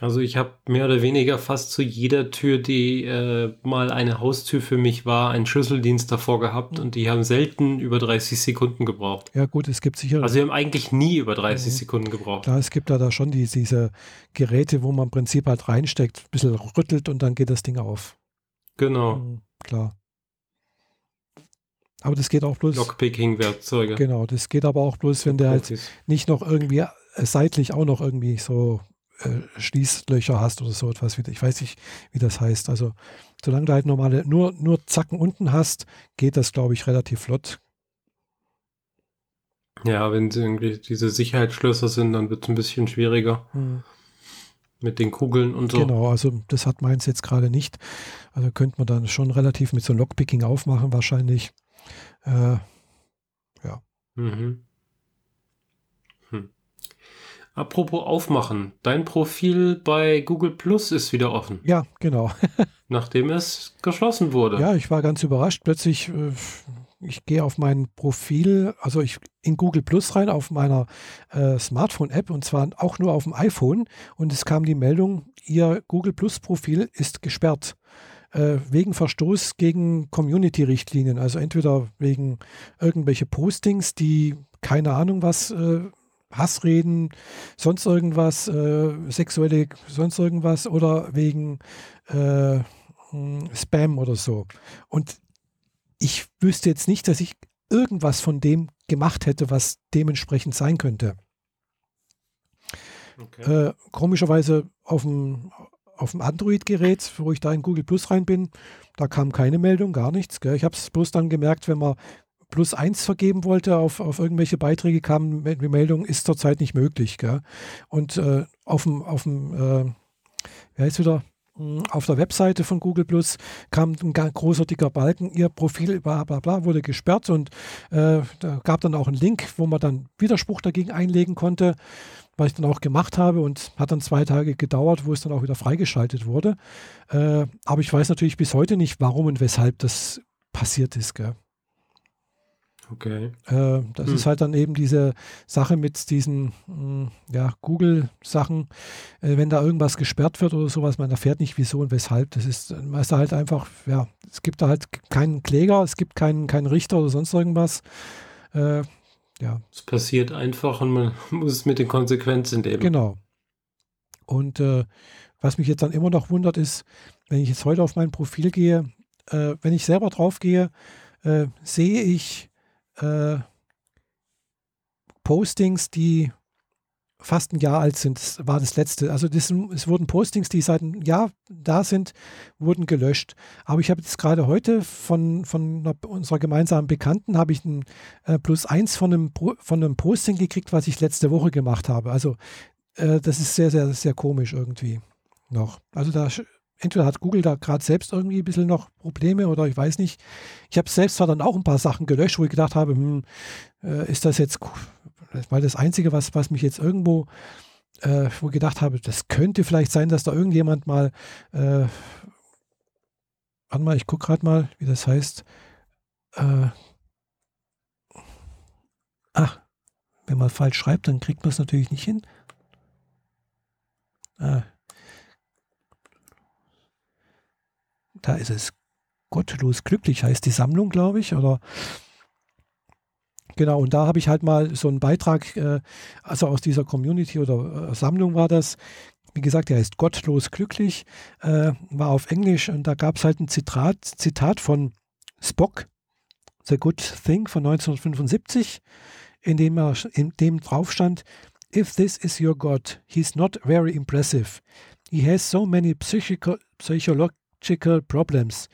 Also ich habe mehr oder weniger fast zu jeder Tür, die äh, mal eine Haustür für mich war, einen Schlüsseldienst davor gehabt und die haben selten über 30 Sekunden gebraucht. Ja gut, es gibt sicher... Also sie haben eigentlich nie über 30 mhm. Sekunden gebraucht. Ja, es gibt da, da schon die, diese Geräte, wo man im Prinzip halt reinsteckt, ein bisschen rüttelt und dann geht das Ding auf. Genau. Mhm, klar. Aber das geht auch bloß... Lockpicking-Werkzeuge. Genau, das geht aber auch bloß, wenn der halt nicht noch irgendwie seitlich auch noch irgendwie so äh, Schließlöcher hast oder so etwas. Ich weiß nicht, wie das heißt. Also solange du halt normale, nur, nur Zacken unten hast, geht das, glaube ich, relativ flott. Ja, wenn sie irgendwie diese Sicherheitsschlösser sind, dann wird es ein bisschen schwieriger. Hm. Mit den Kugeln und so. Genau, also das hat meins jetzt gerade nicht. Also könnte man dann schon relativ mit so Lockpicking aufmachen, wahrscheinlich. Äh, ja. Mhm. Apropos aufmachen, dein Profil bei Google Plus ist wieder offen. Ja, genau. [laughs] nachdem es geschlossen wurde. Ja, ich war ganz überrascht. Plötzlich, äh, ich gehe auf mein Profil, also ich in Google Plus rein auf meiner äh, Smartphone-App und zwar auch nur auf dem iPhone und es kam die Meldung, Ihr Google Plus Profil ist gesperrt äh, wegen Verstoß gegen Community-Richtlinien. Also entweder wegen irgendwelche Postings, die keine Ahnung was äh, Hassreden, sonst irgendwas, äh, sexuelle, sonst irgendwas oder wegen äh, hm, Spam oder so. Und ich wüsste jetzt nicht, dass ich irgendwas von dem gemacht hätte, was dementsprechend sein könnte. Okay. Äh, komischerweise auf dem, auf dem Android-Gerät, wo ich da in Google Plus rein bin, da kam keine Meldung, gar nichts. Gell? Ich habe es bloß dann gemerkt, wenn man plus eins vergeben wollte auf, auf irgendwelche Beiträge, kam die Meldung, ist zurzeit nicht möglich. Gell? Und äh, auf dem, auf dem äh, wie heißt wieder, hm, auf der Webseite von Google Plus kam ein großer dicker Balken, ihr Profil bla bla bla wurde gesperrt und äh, da gab dann auch einen Link, wo man dann Widerspruch dagegen einlegen konnte, was ich dann auch gemacht habe und hat dann zwei Tage gedauert, wo es dann auch wieder freigeschaltet wurde. Äh, aber ich weiß natürlich bis heute nicht, warum und weshalb das passiert ist. Gell? Okay. Äh, das hm. ist halt dann eben diese Sache mit diesen hm, ja, Google-Sachen. Äh, wenn da irgendwas gesperrt wird oder sowas, man erfährt nicht wieso und weshalb. Das ist meist halt einfach, ja, es gibt da halt keinen Kläger, es gibt keinen, keinen Richter oder sonst irgendwas. Äh, ja. Es passiert einfach und man [laughs] muss mit den Konsequenzen leben. Genau. Und äh, was mich jetzt dann immer noch wundert, ist, wenn ich jetzt heute auf mein Profil gehe, äh, wenn ich selber drauf gehe, äh, sehe ich äh, Postings, die fast ein Jahr alt sind. Das war das letzte. Also das, es wurden Postings, die seit einem Jahr da sind, wurden gelöscht. Aber ich habe jetzt gerade heute von, von unserer gemeinsamen Bekannten habe ich ein äh, Plus eins von einem, von einem Posting gekriegt, was ich letzte Woche gemacht habe. Also äh, das ist sehr, sehr, sehr komisch irgendwie noch. Also da entweder hat Google da gerade selbst irgendwie ein bisschen noch Probleme oder ich weiß nicht. Ich habe selbst zwar dann auch ein paar Sachen gelöscht, wo ich gedacht habe, hm, äh, ist das jetzt, weil das Einzige, was, was mich jetzt irgendwo, äh, wo ich gedacht habe, das könnte vielleicht sein, dass da irgendjemand mal, äh, warte mal, ich gucke gerade mal, wie das heißt. Äh, ach, wenn man falsch schreibt, dann kriegt man es natürlich nicht hin. Ah, da ist es gottlos glücklich, heißt die Sammlung, glaube ich, oder Genau, und da habe ich halt mal so einen Beitrag, äh, also aus dieser Community oder äh, Sammlung war das. Wie gesagt, der heißt Gottlos glücklich, äh, war auf Englisch und da gab es halt ein Zitat, Zitat von Spock, The Good Thing von 1975, in dem, er, in dem drauf stand, If this is your God, he's not very impressive. He has so many psychical, psycholo psychological problems.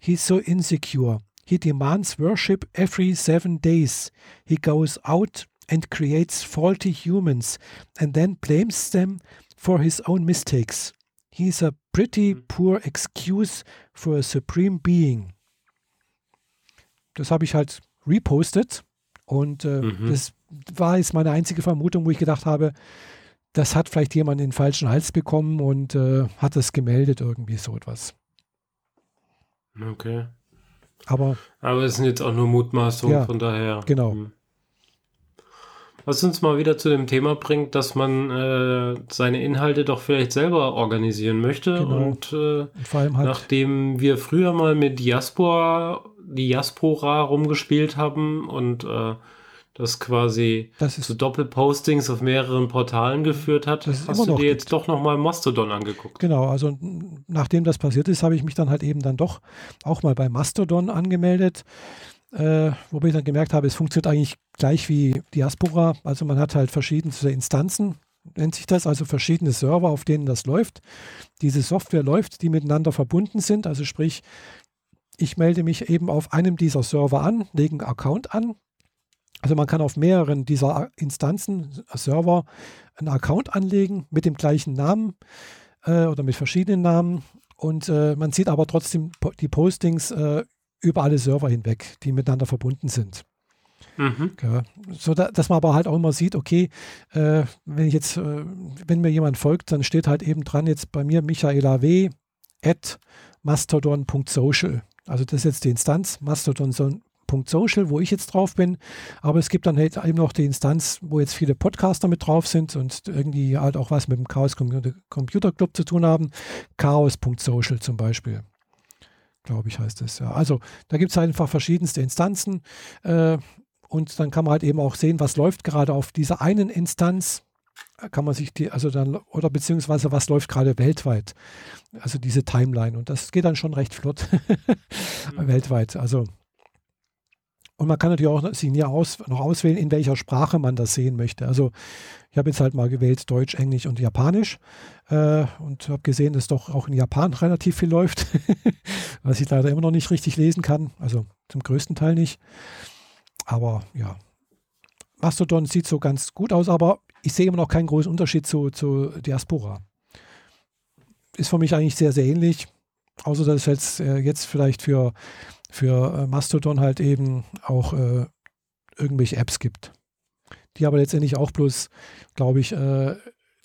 He's so insecure. He demands worship every seven days. He goes out and creates faulty humans and then blames them for his own mistakes. He's a pretty mhm. poor excuse for a supreme being. Das habe ich halt repostet und äh, mhm. das war jetzt meine einzige Vermutung, wo ich gedacht habe, das hat vielleicht jemand in den falschen Hals bekommen und äh, hat es gemeldet, irgendwie so etwas. Okay. Aber, Aber es sind jetzt auch nur Mutmaßungen, ja, von daher. Genau. Hm. Was uns mal wieder zu dem Thema bringt, dass man äh, seine Inhalte doch vielleicht selber organisieren möchte. Genau. Und, äh, und vor allem halt nachdem wir früher mal mit Diaspora, Diaspora rumgespielt haben und äh, das quasi das zu Doppelpostings auf mehreren Portalen geführt hat, hast du dir jetzt doch nochmal Mastodon angeguckt. Genau, also nachdem das passiert ist, habe ich mich dann halt eben dann doch auch mal bei Mastodon angemeldet, äh, wobei ich dann gemerkt habe, es funktioniert eigentlich gleich wie Diaspora. Also man hat halt verschiedene Instanzen, nennt sich das, also verschiedene Server, auf denen das läuft. Diese Software läuft, die miteinander verbunden sind, also sprich, ich melde mich eben auf einem dieser Server an, lege einen Account an, also man kann auf mehreren dieser Instanzen, Server, einen Account anlegen mit dem gleichen Namen äh, oder mit verschiedenen Namen. Und äh, man sieht aber trotzdem die Postings äh, über alle Server hinweg, die miteinander verbunden sind. Mhm. Ja, so da, dass man aber halt auch immer sieht, okay, äh, wenn ich jetzt, äh, wenn mir jemand folgt, dann steht halt eben dran jetzt bei mir Michaela W. at mastodon.social. Also das ist jetzt die Instanz, mastodon.social, wo ich jetzt drauf bin. Aber es gibt dann halt eben noch die Instanz, wo jetzt viele Podcaster mit drauf sind und irgendwie halt auch was mit dem Chaos Computer Club zu tun haben. Chaos.social zum Beispiel glaube ich, heißt es ja. Also da gibt es halt einfach verschiedenste Instanzen. Äh, und dann kann man halt eben auch sehen, was läuft gerade auf dieser einen Instanz. Kann man sich die, also dann, oder beziehungsweise was läuft gerade weltweit. Also diese Timeline. Und das geht dann schon recht flott [laughs] mhm. weltweit. Also und man kann natürlich auch sich hier aus, noch auswählen, in welcher Sprache man das sehen möchte. Also ich habe jetzt halt mal gewählt Deutsch, Englisch und Japanisch äh, und habe gesehen, dass doch auch in Japan relativ viel läuft, [laughs] was ich leider immer noch nicht richtig lesen kann. Also zum größten Teil nicht. Aber ja, Mastodon sieht so ganz gut aus, aber ich sehe immer noch keinen großen Unterschied zu, zu Diaspora. Ist für mich eigentlich sehr, sehr ähnlich, außer dass jetzt, äh, jetzt vielleicht für, für äh, Mastodon halt eben auch äh, irgendwelche Apps gibt, die aber letztendlich auch bloß, glaube ich, äh,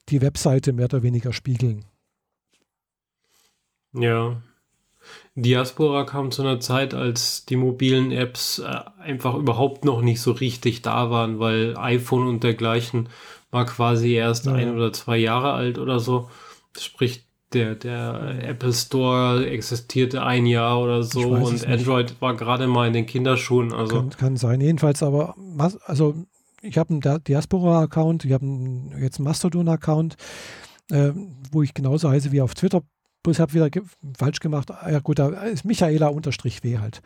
die Webseite mehr oder weniger spiegeln. Ja, Diaspora kam zu einer Zeit, als die mobilen Apps äh, einfach überhaupt noch nicht so richtig da waren, weil iPhone und dergleichen war quasi erst ja. ein oder zwei Jahre alt oder so. Sprich, der, der Apple Store existierte ein Jahr oder so und Android war gerade mal in den Kinderschuhen. Also. Kann, kann sein, jedenfalls, aber also ich habe einen Diaspora-Account, ich habe jetzt einen Mastodon-Account, äh, wo ich genauso heiße wie auf Twitter Bloß habe wieder ge falsch gemacht. Ah, ja gut, da ist Michaela unterstrich W halt.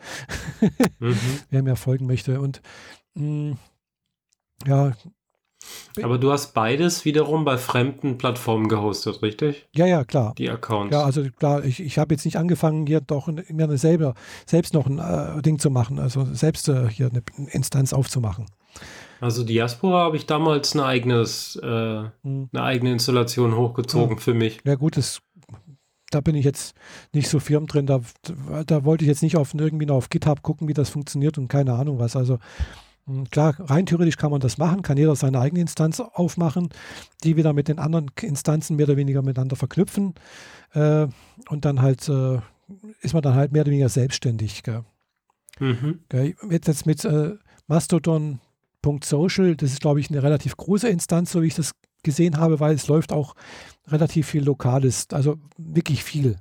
[laughs] mhm. Wer mir folgen möchte. Und mh, mm, ja. Aber du hast beides wiederum bei fremden Plattformen gehostet, richtig? Ja, ja, klar. Die Accounts. Ja, also klar, ich, ich habe jetzt nicht angefangen, hier doch mir eine selber, selbst noch ein äh, Ding zu machen, also selbst äh, hier eine Instanz aufzumachen. Also Diaspora habe ich damals ein eigenes, äh, hm. eine eigene Installation hochgezogen ja. für mich. Ja gut, das da bin ich jetzt nicht so firm drin. Da, da wollte ich jetzt nicht auf irgendwie noch auf GitHub gucken, wie das funktioniert und keine Ahnung was. Also hm, klar, rein theoretisch kann man das machen, kann jeder seine eigene Instanz aufmachen, die wieder mit den anderen Instanzen mehr oder weniger miteinander verknüpfen. Äh, und dann halt äh, ist man dann halt mehr oder weniger selbstständig. Mhm. Jetzt, jetzt mit äh, Mastodon.social, das ist glaube ich eine relativ große Instanz, so wie ich das gesehen habe, weil es läuft auch relativ viel Lokales, also wirklich viel.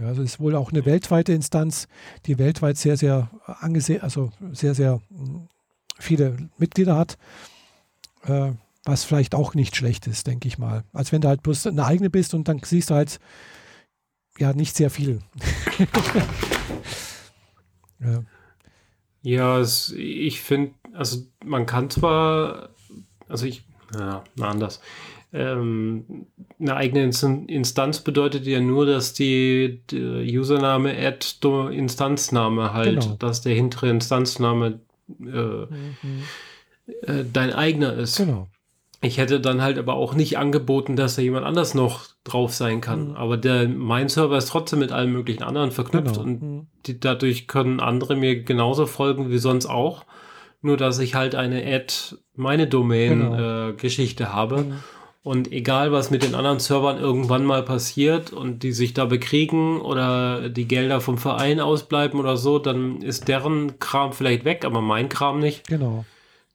Also es ist wohl auch eine weltweite Instanz, die weltweit sehr, sehr angesehen, also sehr, sehr hm, viele Mitglieder hat, äh, was vielleicht auch nicht schlecht ist, denke ich mal. Als wenn du halt bloß eine eigene bist und dann siehst du halt ja nicht sehr viel. [laughs] ja, ja es, ich finde, also man kann zwar, also ich, ja, anders ähm, eine eigene Instanz bedeutet ja nur, dass die, die Username Add Instanzname halt, genau. dass der hintere Instanzname äh, mhm. äh, dein eigener ist. Genau. Ich hätte dann halt aber auch nicht angeboten, dass da jemand anders noch drauf sein kann. Mhm. Aber der, mein Server ist trotzdem mit allen möglichen anderen verknüpft genau. und mhm. die, dadurch können andere mir genauso folgen wie sonst auch. Nur dass ich halt eine Add, meine Domain-Geschichte genau. äh, habe. Und egal, was mit den anderen Servern irgendwann mal passiert und die sich da bekriegen oder die Gelder vom Verein ausbleiben oder so, dann ist deren Kram vielleicht weg, aber mein Kram nicht. Genau.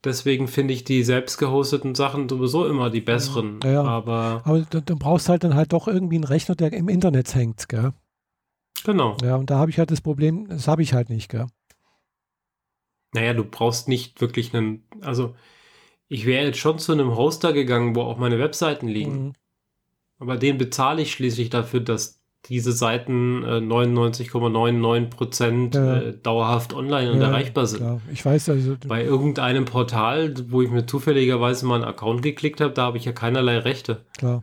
Deswegen finde ich die selbst gehosteten Sachen sowieso immer die besseren. Ja, ja. Aber, aber du, du, brauchst halt dann halt doch irgendwie einen Rechner, der im Internet hängt, gell? Genau. Ja, und da habe ich halt das Problem, das habe ich halt nicht, gell? Naja, du brauchst nicht wirklich einen, also ich wäre jetzt schon zu einem Hoster gegangen, wo auch meine Webseiten liegen. Mhm. Aber den bezahle ich schließlich dafür, dass diese Seiten äh, 99,99% ja. äh, dauerhaft online und erreichbar sind. Klar. Ich weiß also. Bei irgendeinem Portal, wo ich mir zufälligerweise mal einen Account geklickt habe, da habe ich ja keinerlei Rechte. Klar.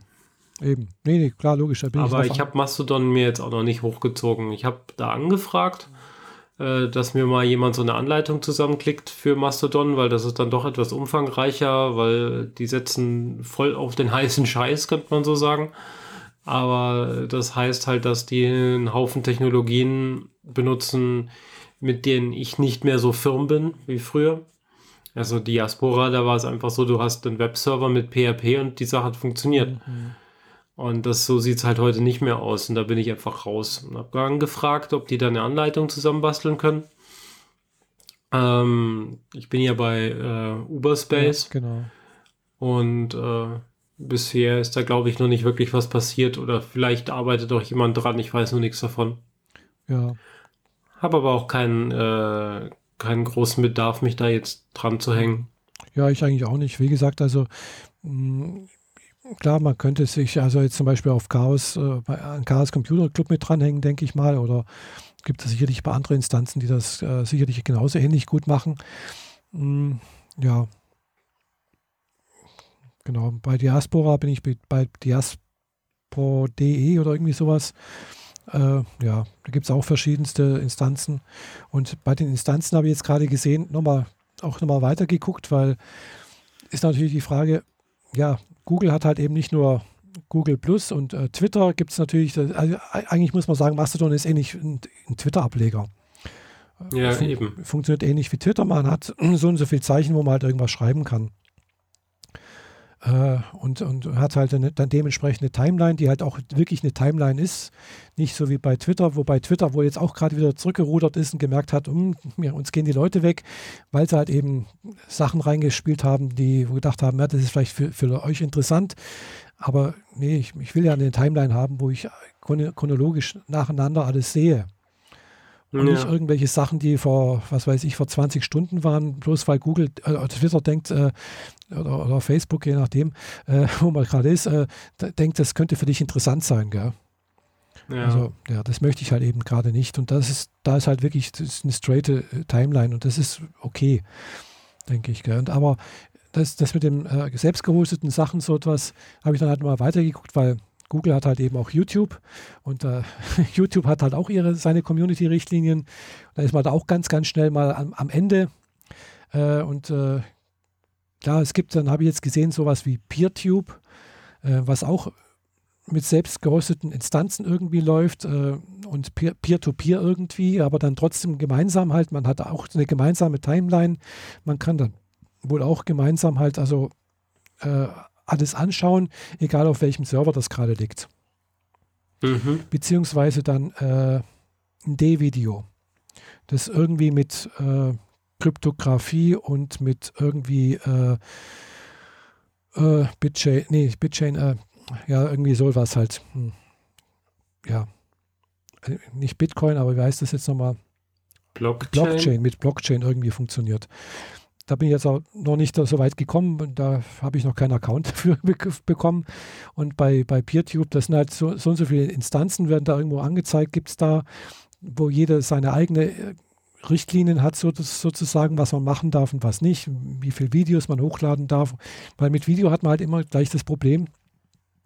Eben. Nee, nee, klar, logisch. Aber ich, ich habe Mastodon mir jetzt auch noch nicht hochgezogen. Ich habe da angefragt äh, dass mir mal jemand so eine Anleitung zusammenklickt für Mastodon, weil das ist dann doch etwas umfangreicher, weil die setzen voll auf den [laughs] heißen Scheiß, könnte man so sagen. Aber das heißt halt, dass die einen Haufen Technologien benutzen, mit denen ich nicht mehr so firm bin wie früher. Also Diaspora, da war es einfach so, du hast einen Webserver mit PHP und die Sache hat funktioniert. Mhm. Und das so sieht es halt heute nicht mehr aus. Und da bin ich einfach raus und habe angefragt, ob die da eine Anleitung zusammenbasteln können. Ähm, ich bin ja bei äh, Uberspace. Ja, genau. Und äh, bisher ist da, glaube ich, noch nicht wirklich was passiert. Oder vielleicht arbeitet auch jemand dran. Ich weiß nur nichts davon. Ja. Habe aber auch keinen, äh, keinen großen Bedarf, mich da jetzt dran zu hängen. Ja, ich eigentlich auch nicht. Wie gesagt, also mh, mm, klar, man könnte sich also jetzt zum Beispiel auf Chaos, äh, bei einem Chaos Computer Club mit dranhängen, denke ich mal, oder gibt es sicherlich bei anderen Instanzen, die das äh, sicherlich genauso ähnlich gut machen. Mm, ja. Genau, bei Diaspora bin ich bei diaspora.de oder irgendwie sowas. Äh, ja, da gibt es auch verschiedenste Instanzen. Und bei den Instanzen habe ich jetzt gerade gesehen, nochmal, auch nochmal weitergeguckt, weil ist natürlich die Frage, ja, Google hat halt eben nicht nur Google Plus und äh, Twitter gibt es natürlich, äh, also eigentlich muss man sagen, Mastodon ist ähnlich ein, ein Twitter-Ableger. Ja, Fun eben. Funktioniert ähnlich wie Twitter. Man hat [clears throat] so und so viele Zeichen, wo man halt irgendwas schreiben kann. Äh, und, und hat halt eine, dann dementsprechend eine Timeline, die halt auch wirklich eine Timeline ist. Nicht so wie bei Twitter, wobei Twitter wohl jetzt auch gerade wieder zurückgerudert ist und gemerkt hat, um, ja, uns gehen die Leute weg, weil sie halt eben Sachen reingespielt haben, die wo gedacht haben, ja, das ist vielleicht für, für euch interessant. Aber nee, ich, ich will ja eine Timeline haben, wo ich chronologisch nacheinander alles sehe. Und ja. nicht irgendwelche Sachen, die vor, was weiß ich, vor 20 Stunden waren, bloß weil Google, äh, Twitter denkt, äh, oder, oder, Facebook, je nachdem, äh, [laughs] wo man gerade ist, äh, denkt, das könnte für dich interessant sein, gell? Ja. Also, ja, das möchte ich halt eben gerade nicht. Und das ist, da ist halt wirklich ist eine straight äh, Timeline und das ist okay, denke ich. Gell? Und aber das, das mit den äh, selbst gehosteten Sachen, so etwas, habe ich dann halt mal weitergeguckt, weil Google hat halt eben auch YouTube und äh, [laughs] YouTube hat halt auch ihre, seine Community-Richtlinien. Da ist man da auch ganz, ganz schnell mal am, am Ende. Äh, und äh, klar, es gibt, dann habe ich jetzt gesehen, sowas wie PeerTube, äh, was auch mit selbst gehosteten Instanzen irgendwie läuft äh, und Peer-to-Peer -Peer irgendwie, aber dann trotzdem gemeinsam halt. Man hat auch eine gemeinsame Timeline. Man kann dann wohl auch gemeinsam halt also äh, alles anschauen, egal auf welchem Server das gerade liegt. Mhm. Beziehungsweise dann äh, ein D-Video, das irgendwie mit äh, Kryptographie und mit irgendwie äh, äh Bitchain, nee, Bitchain, äh, ja, irgendwie sowas halt. Hm. Ja, äh, nicht Bitcoin, aber wie heißt das jetzt nochmal? Blockchain. Blockchain, mit Blockchain irgendwie funktioniert. Da bin ich jetzt auch noch nicht so weit gekommen. Da habe ich noch keinen Account [laughs] dafür bekommen. Und bei, bei PeerTube, das sind halt so, so und so viele Instanzen, werden da irgendwo angezeigt, gibt es da, wo jeder seine eigene äh, Richtlinien hat, so, sozusagen, was man machen darf und was nicht, wie viele Videos man hochladen darf. Weil mit Video hat man halt immer gleich das Problem,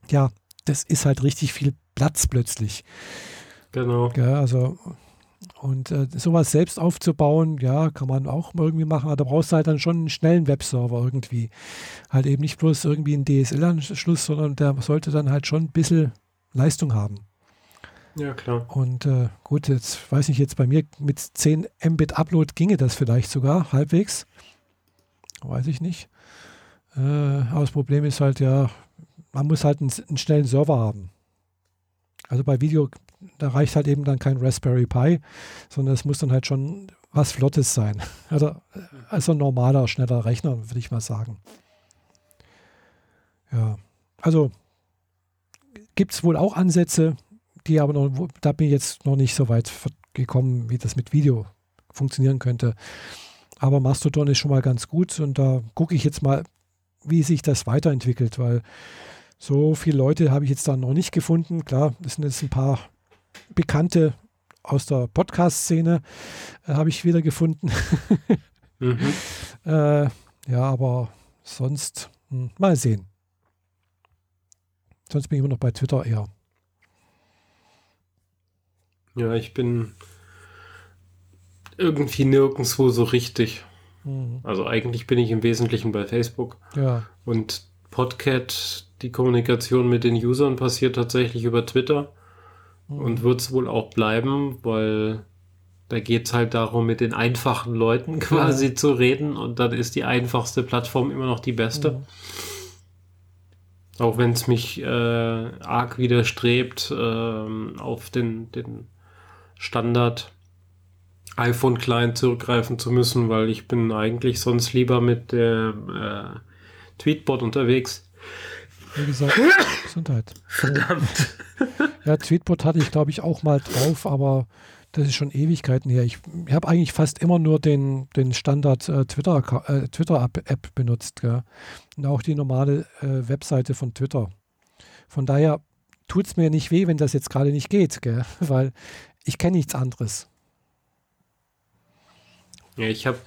ja, das ist halt richtig viel Platz plötzlich. Genau. Ja, also und äh, sowas selbst aufzubauen, ja, kann man auch irgendwie machen, aber da brauchst du halt dann schon einen schnellen Webserver irgendwie. Halt eben nicht bloß irgendwie einen DSL-Anschluss, sondern der sollte dann halt schon ein bisschen Leistung haben. Ja, klar. Und äh, gut, jetzt weiß ich jetzt bei mir mit 10 Mbit Upload ginge das vielleicht sogar halbwegs. Weiß ich nicht. Äh, aber das Problem ist halt ja, man muss halt einen, einen schnellen Server haben. Also bei Video da reicht halt eben dann kein Raspberry Pi, sondern es muss dann halt schon was Flottes sein. [laughs] Also, also ein normaler, schneller Rechner, würde ich mal sagen. Ja, also gibt es wohl auch Ansätze, die aber noch, da bin ich jetzt noch nicht so weit gekommen, wie das mit Video funktionieren könnte. Aber Mastodon ist schon mal ganz gut und da gucke ich jetzt mal, wie sich das weiterentwickelt, weil so viele Leute habe ich jetzt da noch nicht gefunden. Klar, es sind jetzt ein paar Bekannte aus der Podcast-Szene äh, habe ich wieder gefunden. [laughs] mhm. [laughs] äh, ja, aber sonst mh, hm, mal sehen. Sonst bin ich immer noch bei Twitter eher. Ja, ich bin irgendwie nirgendwo so richtig. Mhm. Also eigentlich bin ich im Wesentlichen bei Facebook. Ja. Und Podcat, die Kommunikation mit den Usern passiert tatsächlich über Twitter. Und wird es wohl auch bleiben, weil da geht es halt darum, mit den einfachen Leuten [laughs] quasi ja. zu reden und dann ist die einfachste Plattform immer noch die beste. Mhm. Auch wenn es mich äh, arg widerstrebt, äh, auf den, den Standard iPhone-Client zurückgreifen zu müssen, weil ich bin eigentlich sonst lieber mit der äh, Tweetbot unterwegs. Wie gesagt, [coughs] Gesundheit. Verdammt. Ja, Tweetbot hatte ich, glaube ich, auch mal drauf, aber das ist schon Ewigkeiten her. Ich, ich habe eigentlich fast immer nur den, den Standard äh, Twitter, äh, Twitter-App benutzt. Gell? Und auch die normale äh, Webseite von Twitter. Von daher tut es mir nicht weh, wenn das jetzt gerade nicht geht, gell? [laughs] weil ich kenne nichts anderes. Ja, ich habe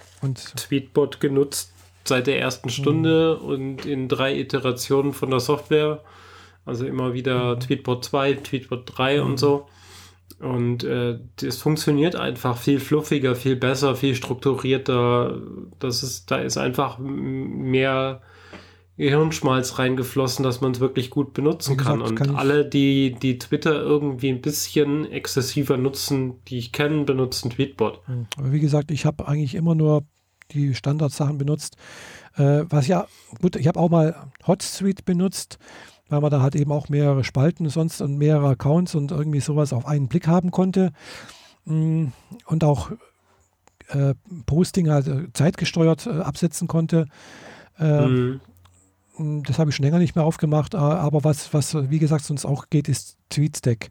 Tweetbot genutzt seit der ersten Stunde mhm. und in drei Iterationen von der Software. Also immer wieder mhm. Tweetbot 2, Tweetbot 3 mhm. und so. Und äh, das funktioniert einfach viel fluffiger, viel besser, viel strukturierter. Das ist, da ist einfach mehr Gehirnschmalz reingeflossen, dass man es wirklich gut benutzen gesagt, kann. Und kann alle, die, die Twitter irgendwie ein bisschen exzessiver nutzen, die ich kenne, benutzen Tweetbot. Hm. Aber wie gesagt, ich habe eigentlich immer nur die Standardsachen benutzt. Äh, was ja, gut, ich habe auch mal HotSuite benutzt weil man da halt eben auch mehrere Spalten sonst und mehrere Accounts und irgendwie sowas auf einen Blick haben konnte. Mm, und auch äh, Posting halt äh, zeitgesteuert äh, absetzen konnte. Äh, mhm. Mm, das habe ich schon länger nicht mehr aufgemacht, aber was, was wie gesagt sonst auch geht, ist TweetStack.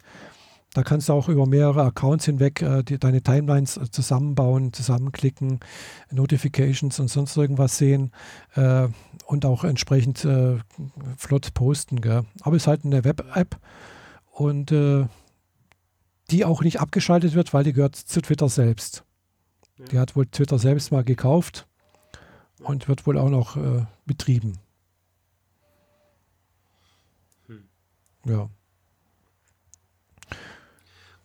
Da kannst du auch über mehrere Accounts hinweg äh, die, deine Timelines äh, zusammenbauen, zusammenklicken, Notifications und sonst irgendwas sehen äh, und auch entsprechend äh, flott posten. Gell? Aber es ist halt eine Web-App und äh, die auch nicht abgeschaltet wird, weil die gehört zu Twitter selbst. Ja. Die hat wohl Twitter selbst mal gekauft und wird wohl auch noch betrieben. Hm. Ja.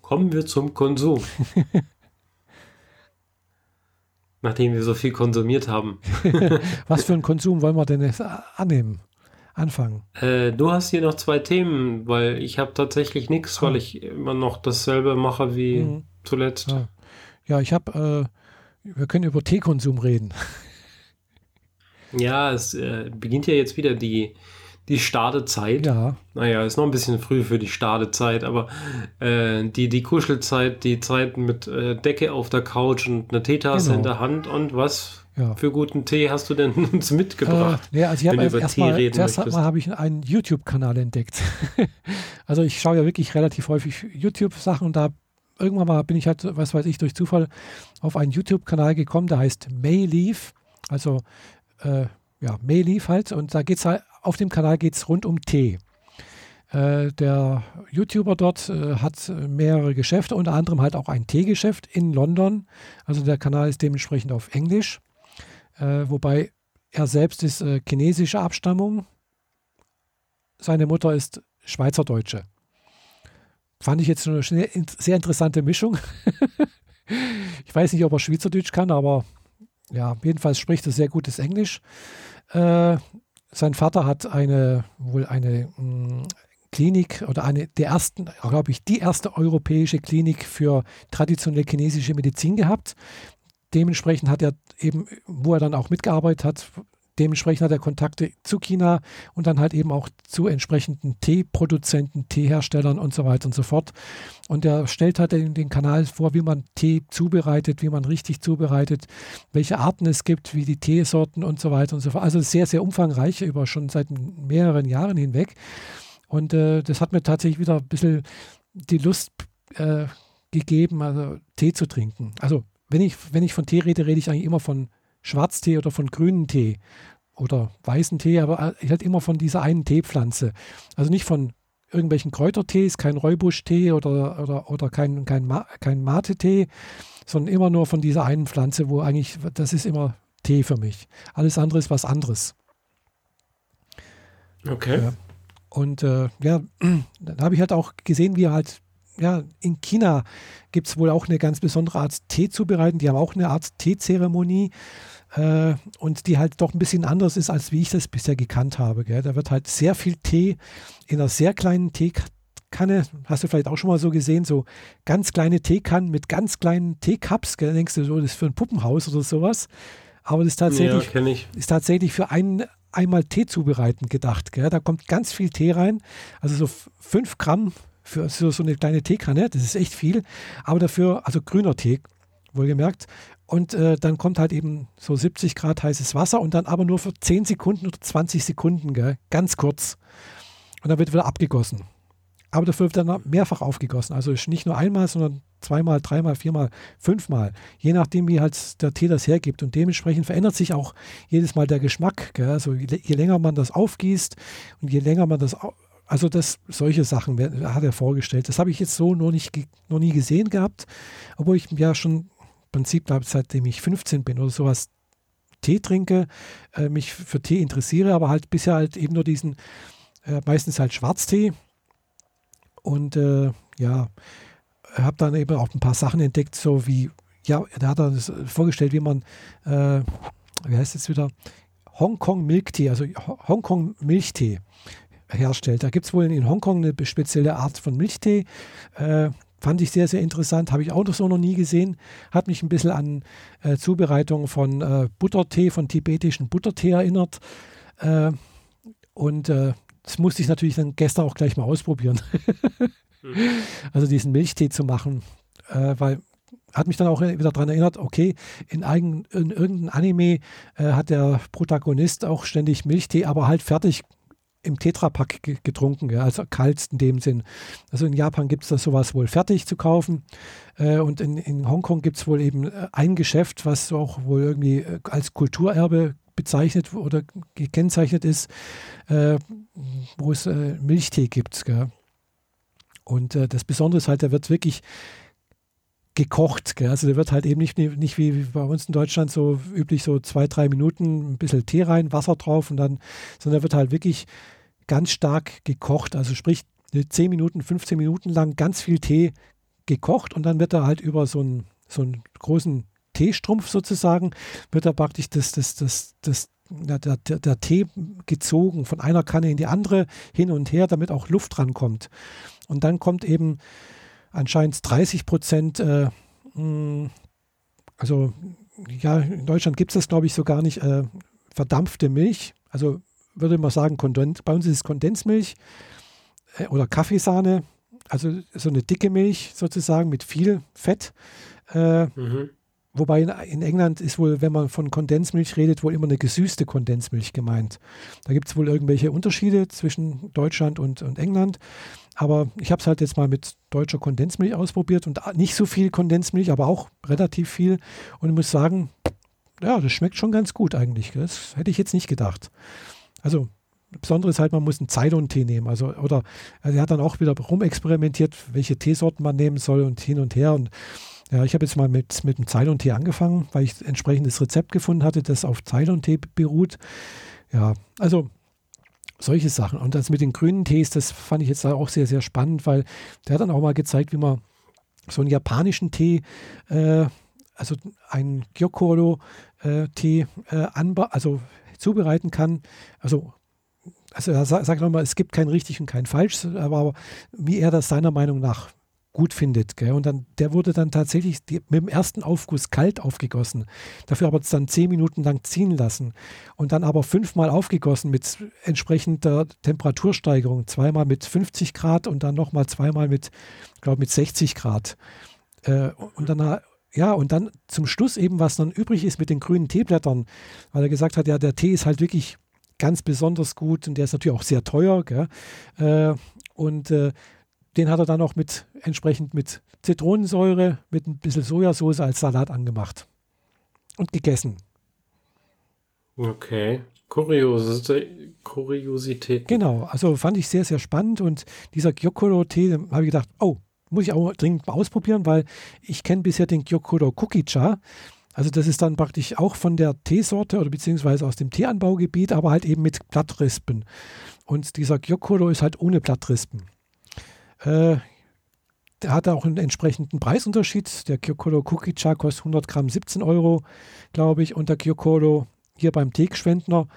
Kommen wir zum Konsum. [laughs] Nachdem wir so viel konsumiert haben. [laughs] Was für einen Konsum wollen wir denn jetzt annehmen? Anfangen. Äh, du hast hier noch zwei Themen, weil ich habe tatsächlich nichts, ah. weil ich immer noch dasselbe mache wie mhm. zuletzt. Ja, ja ich habe, äh, wir können über Teekonsum reden. Ja, es äh, beginnt ja jetzt wieder die die Stadezeit. Ja. Naja, ist noch ein bisschen früh für die Stadezeit, aber äh, die, die Kuschelzeit, die Zeit mit äh, Decke auf der Couch und einer Teetasse genau. in der Hand und was ja. für guten Tee hast du denn [laughs] uns mitgebracht? Äh, ja, also ich habe erstmal zuerst mal habe ich einen YouTube-Kanal entdeckt. [laughs] also ich schaue ja wirklich relativ häufig YouTube-Sachen und da irgendwann mal bin ich halt, was weiß ich, durch Zufall auf einen YouTube-Kanal gekommen, der heißt Mayleaf. Also äh, ja, Mayleaf halt. Und da geht es halt auf dem Kanal geht es rund um Tee. Äh, der YouTuber dort äh, hat mehrere Geschäfte, unter anderem halt auch ein Teegeschäft in London. Also der Kanal ist dementsprechend auf Englisch, äh, wobei er selbst ist äh, chinesischer Abstammung. Seine Mutter ist Schweizerdeutsche. Fand ich jetzt eine sehr interessante Mischung. [laughs] ich weiß nicht, ob er Schweizerdeutsch kann, aber ja, jedenfalls spricht er sehr gutes Englisch. Äh, sein Vater hat eine, wohl eine mh, mm, Klinik oder eine der ersten, glaube ich, die erste europäische Klinik für traditionelle chinesische Medizin gehabt. Dementsprechend hat er eben, wo er dann auch mitgearbeitet hat, dementsprechend hat er Kontakte zu China und dann halt eben auch zu entsprechenden Teeproduzenten, Teeherstellern und so weiter und so fort. Und er stellt halt den, den Kanal vor, wie man Tee zubereitet, wie man richtig zubereitet, welche Arten es gibt, wie die Teesorten und so weiter und so fort. Also sehr, sehr umfangreich über schon seit mehreren Jahren hinweg. Und äh, das hat mir tatsächlich wieder ein bisschen die Lust äh, gegeben, also Tee zu trinken. Also wenn ich, wenn ich von Tee rede, rede ich eigentlich immer von Schwarztee oder von grünen Tee oder weißen Tee, aber halt immer von dieser einen Teepflanze. Also nicht von irgendwelchen Kräutertees, kein Räubuschtee oder, oder, oder kein, kein, Ma kein Mate-Tee, sondern immer nur von dieser einen Pflanze, wo eigentlich, das ist immer Tee für mich. Alles andere ist was anderes. Okay. Ja. Und äh, ja, [clears throat] da habe ich halt auch gesehen, wie er halt ja, in China gibt es wohl auch eine ganz besondere Art Tee zu bereiten. Die haben auch eine Art Teezeremonie äh, und die halt doch ein bisschen anders ist, als wie ich das bisher gekannt habe. Gell. Da wird halt sehr viel Tee in einer sehr kleinen Teekanne hast du vielleicht auch schon mal so gesehen, so ganz kleine Teekannen mit ganz kleinen Teecups. Da denkst du so, das ist für ein Puppenhaus oder sowas. Aber das ist tatsächlich, Ja, ist tatsächlich für einen einmal Tee zubereiten gedacht. Gell? Da kommt ganz viel Tee rein, also so 5 Gramm für so, so eine kleine Teekanne, das ist echt viel, aber dafür, also grüner Tee, wohlgemerkt. Und äh, dann kommt halt eben so 70 Grad heißes Wasser und dann aber nur für 10 Sekunden oder 20 Sekunden, gell? ganz kurz. Und dann wird wieder abgegossen. Aber dafür wird dann mehrfach aufgegossen. Also nicht nur einmal, sondern zweimal, dreimal, viermal, fünfmal. Je nachdem, wie halt der Tee das hergibt. Und dementsprechend verändert sich auch jedes Mal der Geschmack. Gell? Also je, je länger man das aufgießt und je länger man das also das, solche Sachen hat er vorgestellt. Das habe ich jetzt so noch, nicht, noch nie gesehen gehabt, obwohl ich ja schon im Prinzip, seitdem ich 15 bin oder sowas Tee trinke, äh, mich für Tee interessiere, aber halt bisher halt eben nur diesen, äh, meistens halt Schwarztee. Und äh, ja, habe dann eben auch ein paar Sachen entdeckt, so wie, ja, da hat er das vorgestellt, wie man, äh, wie heißt es wieder, Hongkong Milktee, also Hongkong Milchtee herstellt. Da gibt es wohl in Hongkong eine spezielle Art von Milchtee. Äh, fand ich sehr, sehr interessant. Habe ich auch noch so noch nie gesehen. Hat mich ein bisschen an äh, Zubereitung von äh, Buttertee, von tibetischen Buttertee erinnert. Äh, und äh, das musste ich natürlich dann gestern auch gleich mal ausprobieren. [laughs] Also diesen Milchtee zu machen, äh, weil hat mich dann auch wieder daran erinnert, okay, in, in irgendeinem Anime hat der Protagonist auch ständig Milchtee, aber halt fertig im Tetrapack getrunken, ja, also kalt in dem Sinn. Also in Japan gibt es das sowas wohl fertig zu kaufen äh, und in, in Hongkong gibt es wohl eben äh, ein Geschäft, was auch wohl irgendwie äh, als Kulturerbe bezeichnet oder gekennzeichnet ist, äh, wo es äh, Milchtee gibt. Gell. Und äh, das Besondere ist halt, der wird wirklich gekocht. Gell? Also der wird halt eben nicht, nicht wie bei uns in Deutschland so üblich so zwei, drei Minuten ein bisschen Tee rein, Wasser drauf und dann, sondern der wird halt wirklich ganz stark gekocht. Also sprich 10 Minuten, 15 Minuten lang ganz viel Tee gekocht und dann wird er halt über so einen, so einen großen Teestrumpf sozusagen, wird er praktisch das, das, das, das, der, der, der Tee gezogen von einer Kanne in die andere hin und her, damit auch Luft rankommt. Und dann kommt eben anscheinend 30 Prozent, äh, hm, also ja, in Deutschland gibt es das, glaube ich, so gar nicht, äh, verdampfte Milch. Also würde man sagen, Kondens, bei uns ist es Kondensmilch äh, oder Kaffeesahne, also so eine dicke Milch sozusagen mit viel Fett. Äh, mhm. Wobei in, England ist wohl, wenn man von Kondensmilch redet, wohl immer eine gesüßte Kondensmilch gemeint. Da gibt es wohl irgendwelche Unterschiede zwischen Deutschland und, und England. Aber ich habe es halt jetzt mal mit deutscher Kondensmilch ausprobiert und nicht so viel Kondensmilch, aber auch relativ viel. Und ich muss sagen, ja, das schmeckt schon ganz gut eigentlich. Das hätte ich jetzt nicht gedacht. Also, Besondere ist halt, man muss einen Ceylon-Tee nehmen. Also, oder also er hat dann auch wieder rumexperimentiert, welche Teesorten man nehmen soll und hin und her. Und ja, ich habe jetzt mal mit, mit dem Ceylon-Tee angefangen, weil ich entsprechendes Rezept gefunden hatte, das auf Ceylon-Tee beruht. Ja, also solche Sachen. Und das mit den grünen Tees, das fand ich jetzt auch sehr, sehr spannend, weil der hat dann auch mal gezeigt, wie man so einen japanischen Tee, äh, also einen Gyokoro-Tee, äh, äh, also zubereiten kann. Also, also er sagt nochmal, es gibt kein richtig und kein falsch, aber wie er das seiner Meinung nach gut findet. Gell? Und dann, der wurde dann tatsächlich mit dem ersten Aufguss kalt aufgegossen. Dafür aber dann zehn Minuten lang ziehen lassen. Und dann aber fünfmal aufgegossen mit entsprechender Temperatursteigerung. Zweimal mit 50 Grad und dann nochmal zweimal mit, glaube mit 60 Grad. Äh, und dann ja, und dann zum Schluss eben, was dann übrig ist mit den grünen Teeblättern, weil er gesagt hat, ja, der Tee ist halt wirklich ganz besonders gut und der ist natürlich auch sehr teuer. Gell? Äh, und äh, den hat er dann auch mit entsprechend mit Zitronensäure, mit ein bisschen Sojasauce als Salat angemacht und gegessen. Okay. Kuriosität. Kuriosität. Genau, also fand ich sehr, sehr spannend und dieser Gyokuro-Tee, habe ich gedacht, oh, muss ich auch dringend mal ausprobieren, weil ich kenne bisher den Gyokuro Kukicha. Also das ist dann praktisch auch von der Teesorte oder beziehungsweise aus dem Teeanbaugebiet, aber halt eben mit Blattrispen. Und dieser Gyokuro ist halt ohne Blattrispen. Äh, der hat auch einen entsprechenden Preisunterschied. Der Gyokoro Kukicha kostet 100 Gramm 17 Euro, glaube ich. Und der Gyokoro hier beim Teegeschwendner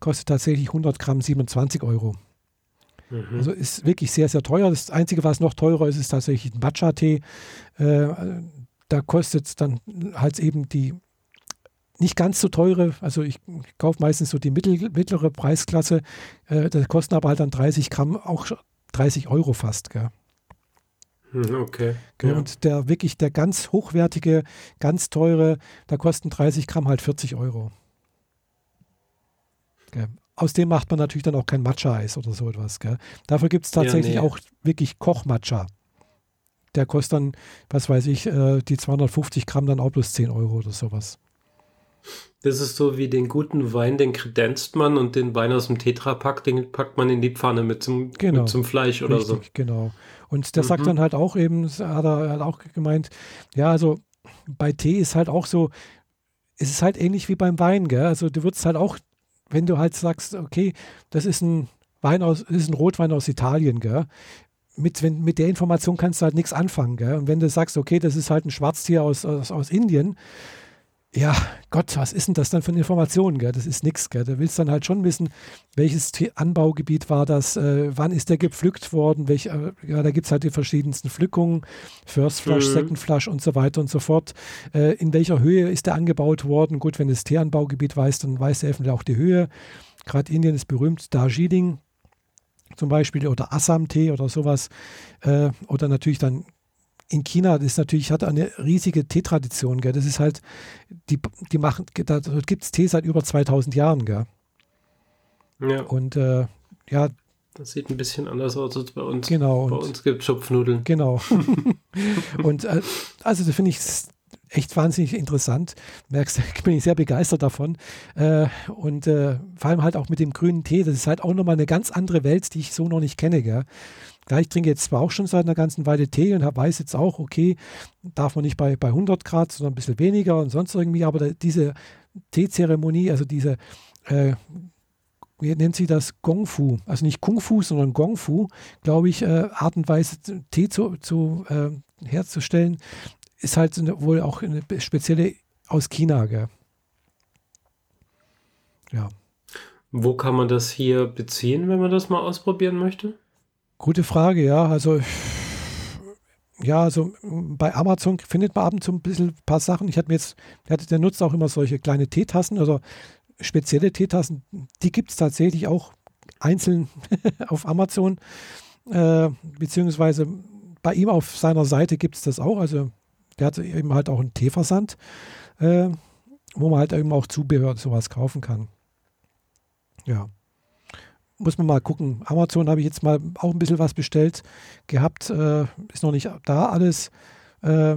kostet tatsächlich 100 Gramm 27 Euro. Mhm. Also ist wirklich sehr, sehr teuer. Das Einzige, was noch teurer ist, ist tatsächlich ein Matcha-Tee. Äh, da kostet es dann halt eben die nicht ganz so teure, also ich kaufe meistens so die mittlere Preisklasse, äh, das kosten aber halt dann 30 Gramm auch 30 Euro fast. Gell? Hm, okay. Ja. Und der wirklich, der ganz hochwertige, ganz teure, da kosten 30 Gramm halt 40 Euro. Gell? Aus dem macht man natürlich dann auch kein Matcha-Eis oder so etwas. Gell? Dafür gibt es tatsächlich ja, nee. auch wirklich Koch-Matcha. Der kostet dann, was weiß ich, äh, die 250 Gramm dann auch plus 10 Euro oder sowas. Das ist so wie den guten Wein, den kredenzt man und den Wein aus dem Tetrapack, den packt man in die Pfanne mit zum, genau. mit zum Fleisch oder Richtig, so. Genau. Und der mhm. sagt dann halt auch eben, hat er hat auch gemeint, ja, also bei Tee ist halt auch so, es ist halt ähnlich wie beim Wein, gell? Also du würdest halt auch, wenn du halt sagst, okay, das ist ein Wein aus, das ist ein Rotwein aus Italien, gell? Mit, wenn, mit der Information kannst du halt nichts anfangen, gell? Und wenn du sagst, okay, das ist halt ein Schwarztier aus, aus, aus Indien, ja, Gott, was ist denn das dann für eine Information? Gell? Das ist nichts. Du willst dann halt schon wissen, welches Anbaugebiet war das, äh, wann ist der gepflückt worden, welch, äh, ja, da gibt es halt die verschiedensten Pflückungen, First Flush, mhm. Second Flush und so weiter und so fort. Äh, in welcher Höhe ist der angebaut worden? Gut, wenn du das Teeanbaugebiet weißt, dann weißt du eventuell auch die Höhe. Gerade Indien ist berühmt, Darjeeling zum Beispiel oder Assam-Tee oder sowas. Äh, oder natürlich dann in China, das ist natürlich, hat eine riesige Teetradition, gell? Das ist halt, die, die machen, da gibt es Tee seit über 2000 Jahren, gell? Ja. Und äh, ja. Das sieht ein bisschen anders aus als bei uns. Genau. Bei uns gibt es Schupfnudeln. Genau. [laughs] und äh, also das finde ich echt wahnsinnig interessant. Merkst, [laughs] ich bin sehr begeistert davon. Äh, und äh, vor allem halt auch mit dem grünen Tee. Das ist halt auch nochmal eine ganz andere Welt, die ich so noch nicht kenne. Gell? Ja, ich trinke jetzt zwar auch schon seit einer ganzen Weile Tee und weiß jetzt auch, okay, darf man nicht bei, bei 100 Grad, sondern ein bisschen weniger und sonst irgendwie, aber diese Teezeremonie, also diese, äh, wie nennt sie das, Gong Fu, also nicht Kung Fu, sondern Gong Fu, glaube ich, äh, Art und Weise Tee zu, zu äh, herzustellen, ist halt wohl auch eine spezielle aus China, gell? Ja. Wo kann man das hier beziehen, wenn man das mal ausprobieren möchte? Gute Frage, ja. Also, ja, also bei Amazon findet man ab und zu ein bisschen ein paar Sachen. Ich hatte mir jetzt, der, nutzt auch immer solche kleine Teetassen, also spezielle Teetassen. Die gibt es tatsächlich auch einzeln [laughs] auf Amazon, äh, beziehungsweise bei ihm auf seiner Seite gibt es das auch. Also, der hat eben halt auch einen Teeversand, äh, wo man halt eben auch Zubehör sowas kaufen kann. Ja muss man mal gucken. Amazon habe ich jetzt mal auch ein bisschen was bestellt gehabt. Äh, ist noch nicht da alles äh,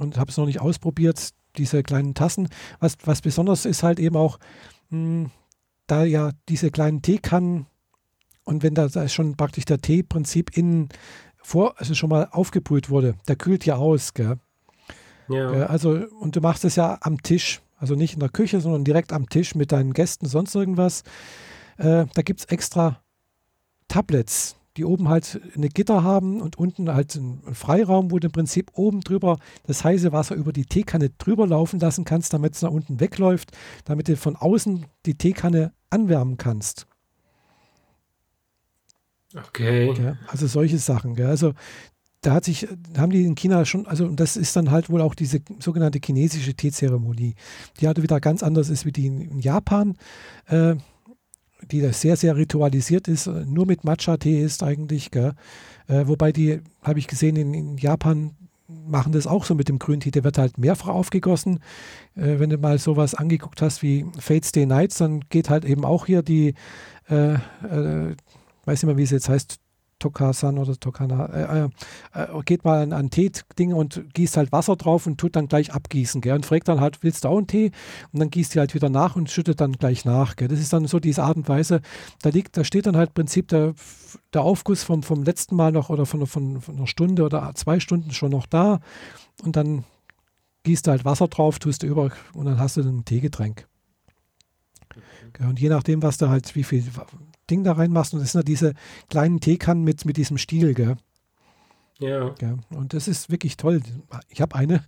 und habe es noch nicht ausprobiert, diese kleinen Tassen. Was, was besonders ist halt eben auch, mh, hm, da ja diese kleinen Teekannen und wenn da, da schon praktisch der Teeprinzip innen vor, also schon mal aufgebrüht wurde, der kühlt ja aus, gell? Ja. Äh, also, und du machst es ja am Tisch, also nicht in der Küche, sondern direkt am Tisch mit deinen Gästen, sonst irgendwas. Äh, da gibt es extra Tablets, die oben halt eine Gitter haben und unten halt einen Freiraum, wo du im Prinzip oben drüber das heiße Wasser über die Teekanne drüber laufen lassen kannst, damit es nach unten wegläuft, damit du von außen die Teekanne anwärmen kannst. Okay. Ja, also solche Sachen. Gell? Also da hat sich, haben die in China schon, also das ist dann halt wohl auch diese sogenannte chinesische Teezeremonie, die halt wieder ganz anders ist wie die in Japan. Äh, die sehr, sehr ritualisiert ist, äh, nur mit Matcha-Tee ist eigentlich. Äh, wobei die, habe ich gesehen, in, in, Japan machen das auch so mit dem Grüntee. Der wird halt mehrfach aufgegossen. Äh, wenn du mal sowas angeguckt hast wie Fates Day Nights, dann geht halt eben auch hier die, äh, äh weiß nicht mehr, wie es jetzt heißt, Tokasan oder Tokana, äh, äh, äh, geht mal an, an Tee-Ding und gießt halt Wasser drauf und tut dann gleich abgießen, gell? Und fragt dann halt, willst du auch einen Tee? Und dann gießt die halt wieder nach und schüttet dann gleich nach, gell? Das ist dann so diese Art und Weise. Da liegt, da steht dann halt im Prinzip der, der Aufguss vom, vom letzten Mal noch oder von, von, von einer Stunde oder zwei Stunden schon noch da und dann gießt du halt Wasser drauf, tust du über und dann hast du ein Teegetränk. Und je nachdem, was du halt, wie viel Ding da reinmachst. Und das sind ja diese kleinen Teekannen mit, mit diesem Stiel, gell? Ja. ja. Und das ist wirklich toll. Ich habe eine,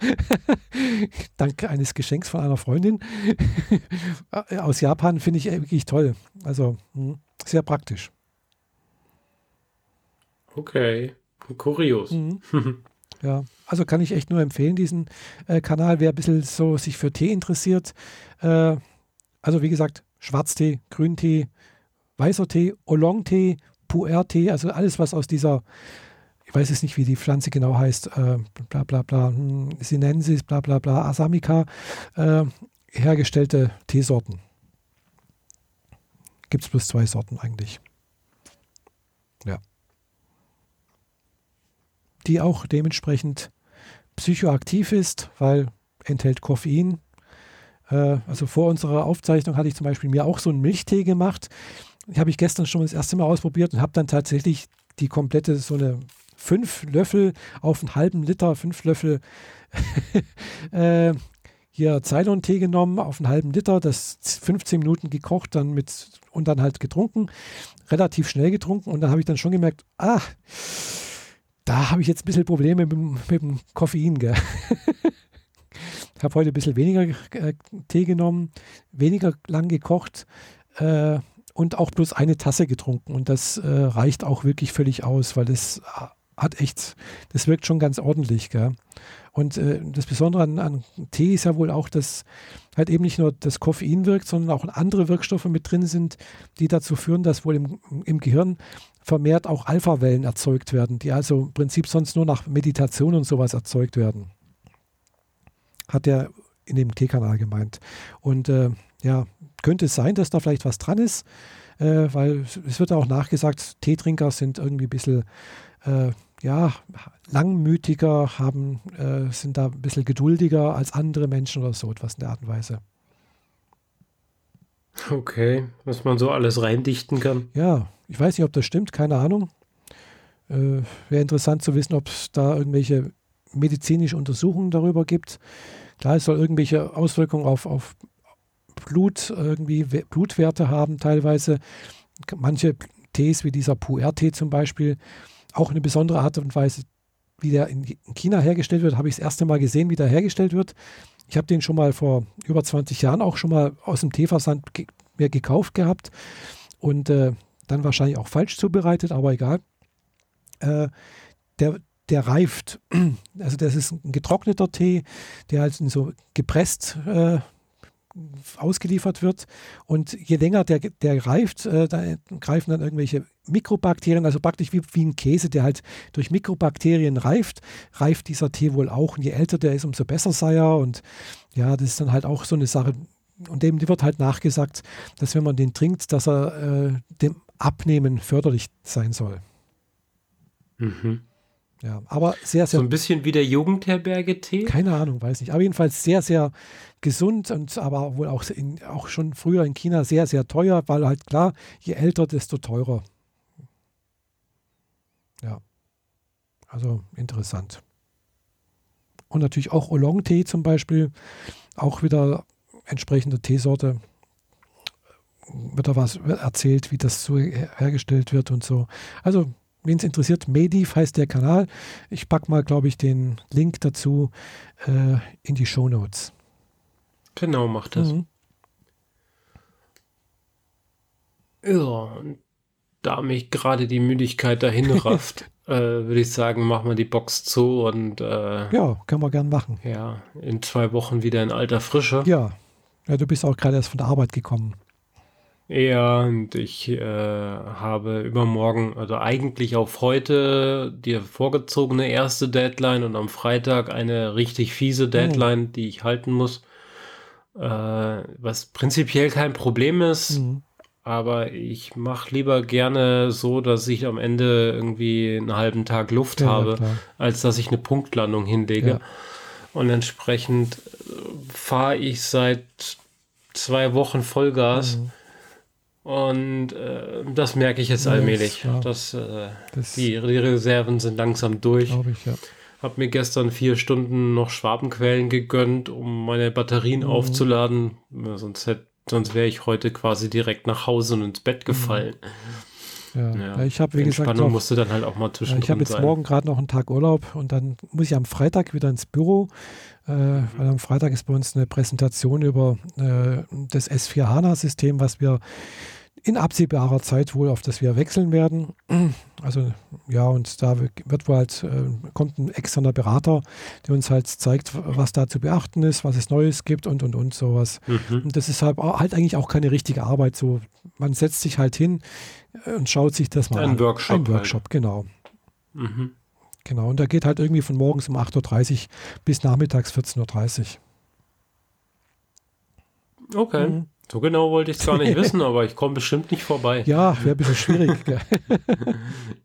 [laughs] dank eines Geschenks von einer Freundin [laughs] aus Japan, finde ich wirklich toll. Also hm, sehr praktisch. Okay, kurios. Mhm. [laughs] ja, also kann ich echt nur empfehlen, diesen äh, Kanal, wer ein bisschen so sich für Tee interessiert. Äh, also wie gesagt, Schwarztee, Grüntee, weißer Tee, Oolong-Tee, Puer-Tee, also alles, was aus dieser, ich weiß jetzt nicht, wie die Pflanze genau heißt, äh, bla bla bla, hm, Sinensis, bla bla bla, Asamica, äh, hergestellte Teesorten. Gibt es bloß zwei Sorten eigentlich. Ja. Die auch dementsprechend psychoaktiv ist, weil enthält Koffein. Äh, also vor unserer Aufzeichnung hatte ich zum Beispiel mir auch so einen Milchtee gemacht. Habe ich gestern schon das erste Mal ausprobiert und habe dann tatsächlich die komplette, so eine fünf Löffel auf einen halben Liter, fünf Löffel [laughs] äh, hier Ceylon-Tee genommen, auf einen halben Liter, das 15 Minuten gekocht, dann mit und dann halt getrunken, relativ schnell getrunken und dann habe ich dann schon gemerkt, ah, da habe ich jetzt ein bisschen Probleme mit, mit dem Koffein. Gell? [laughs] ich habe heute ein bisschen weniger äh, Tee genommen, weniger lang gekocht äh, und auch bloß eine Tasse getrunken. Und das äh, reicht auch wirklich völlig aus, weil das äh, hat echt, das wirkt schon ganz ordentlich. Gell? Und äh, das Besondere an, an, Tee ist ja wohl auch, dass halt eben nicht nur das Koffein wirkt, sondern auch andere Wirkstoffe mit drin sind, die dazu führen, dass wohl im, im Gehirn vermehrt auch Alpha-Wellen erzeugt werden, die also im Prinzip sonst nur nach Meditation und sowas erzeugt werden. Hat er in dem T-Kanal gemeint. Und äh, ja, könnte es sein, dass da vielleicht was dran ist, äh, weil es wird auch nachgesagt, Teetrinker sind irgendwie ein bisschen äh, ja, langmütiger, haben, äh, sind da ein bisschen geduldiger als andere Menschen oder so etwas in der Art und Weise. Okay, was man so alles reindichten kann. Ja, ich weiß nicht, ob das stimmt, keine Ahnung. Äh, Wäre interessant zu wissen, ob es da irgendwelche medizinische Untersuchungen darüber gibt. Klar, es soll irgendwelche Auswirkungen auf, auf Blut, irgendwie Blutwerte haben, teilweise. Manche Tees, wie dieser Puer-Tee zum Beispiel, auch eine besondere Art und Weise, wie der in China hergestellt wird, habe ich das erste Mal gesehen, wie der hergestellt wird. Ich habe den schon mal vor über 20 Jahren auch schon mal aus dem Teeversand mir gekauft gehabt und äh, dann wahrscheinlich auch falsch zubereitet, aber egal. Äh, der, der reift. Also das ist ein getrockneter Tee, der halt so gepresst äh, ausgeliefert wird. Und je länger der, der reift, äh, da greifen dann irgendwelche Mikrobakterien, also praktisch wie, wie ein Käse, der halt durch Mikrobakterien reift, reift dieser Tee wohl auch. Und je älter der ist, umso besser sei er. Und ja, das ist dann halt auch so eine Sache. Und dem wird halt nachgesagt, dass wenn man den trinkt, dass er äh, dem Abnehmen förderlich sein soll. Mhm. Ja, aber sehr, sehr. So ein bisschen wie der Jugendherberge-Tee? Keine Ahnung, weiß nicht. Aber jedenfalls sehr, sehr gesund und aber wohl auch, in, auch schon früher in China sehr, sehr teuer, weil halt klar, je älter, desto teurer. Ja. Also interessant. Und natürlich auch Oolong-Tee zum Beispiel. Auch wieder entsprechende Teesorte. Wird da was erzählt, wie das so hergestellt wird und so. Also wen es interessiert, Mediv heißt der Kanal. Ich packe mal, glaube ich, den Link dazu äh, in die Show Notes. Genau, macht das. Mhm. Ja, und da mich gerade die Müdigkeit dahin [laughs] rafft, äh, würde ich sagen, machen wir die Box zu und äh, ja, können wir gern machen. Ja, in zwei Wochen wieder in alter Frische. Ja, ja du bist auch gerade erst von der Arbeit gekommen. Ja, und ich äh, habe übermorgen, also eigentlich auf heute, die vorgezogene erste Deadline und am Freitag eine richtig fiese Deadline, oh. die ich halten muss. Äh, was prinzipiell kein Problem ist, mhm. aber ich mache lieber gerne so, dass ich am Ende irgendwie einen halben Tag Luft ja, habe, klar. als dass ich eine Punktlandung hinlege. Ja. Und entsprechend äh, fahre ich seit zwei Wochen Vollgas. Mhm und äh, das merke ich jetzt allmählich. Ja, dass, äh, das die, die, Reserven sind langsam durch. Ich, ja. Hab mir gestern vier Stunden noch Schwabenquellen gegönnt, um meine Batterien mhm. aufzuladen. Sonst, sonst wäre ich heute quasi direkt nach Hause und ins Bett mhm. gefallen. Ja. ja. ich habe wie gesagt noch, musste dann halt auch mal zwischen. Ich habe jetzt sein. morgen gerade noch einen Tag Urlaub und dann muss ich am Freitag wieder ins Büro. Weil am Freitag ist bei uns eine Präsentation über äh, das S4 HANA-System, was wir in absehbarer Zeit wohl, auf das wir wechseln werden. [clears throat] Also ja, und da wird wohl halt, äh, kommt ein externer Berater, der uns halt zeigt, was da zu beachten ist, was es Neues gibt und und und sowas. Mhm. Und das ist halt, halt eigentlich auch keine richtige Arbeit. So, man setzt sich halt hin äh, und schaut sich das mal Ein an. Workshop Ein Workshop, genau. Mhm. Genau. Und der geht halt irgendwie von morgens um 8.30 Uhr bis nachmittags 14.30 Uhr. Okay. Mhm. So genau wollte ich es gar nicht [laughs] wissen, aber ich komme bestimmt nicht vorbei. Ja, wäre ein bisschen schwierig. [laughs]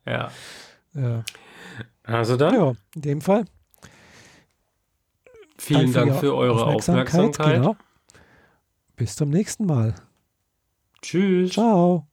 Ja. ja. Also dann, ja, in dem Fall. vielen Dank Ihre für eure Aufmerksamkeit. Genau. Bis zum nächsten Mal. Tschüss. Ciao.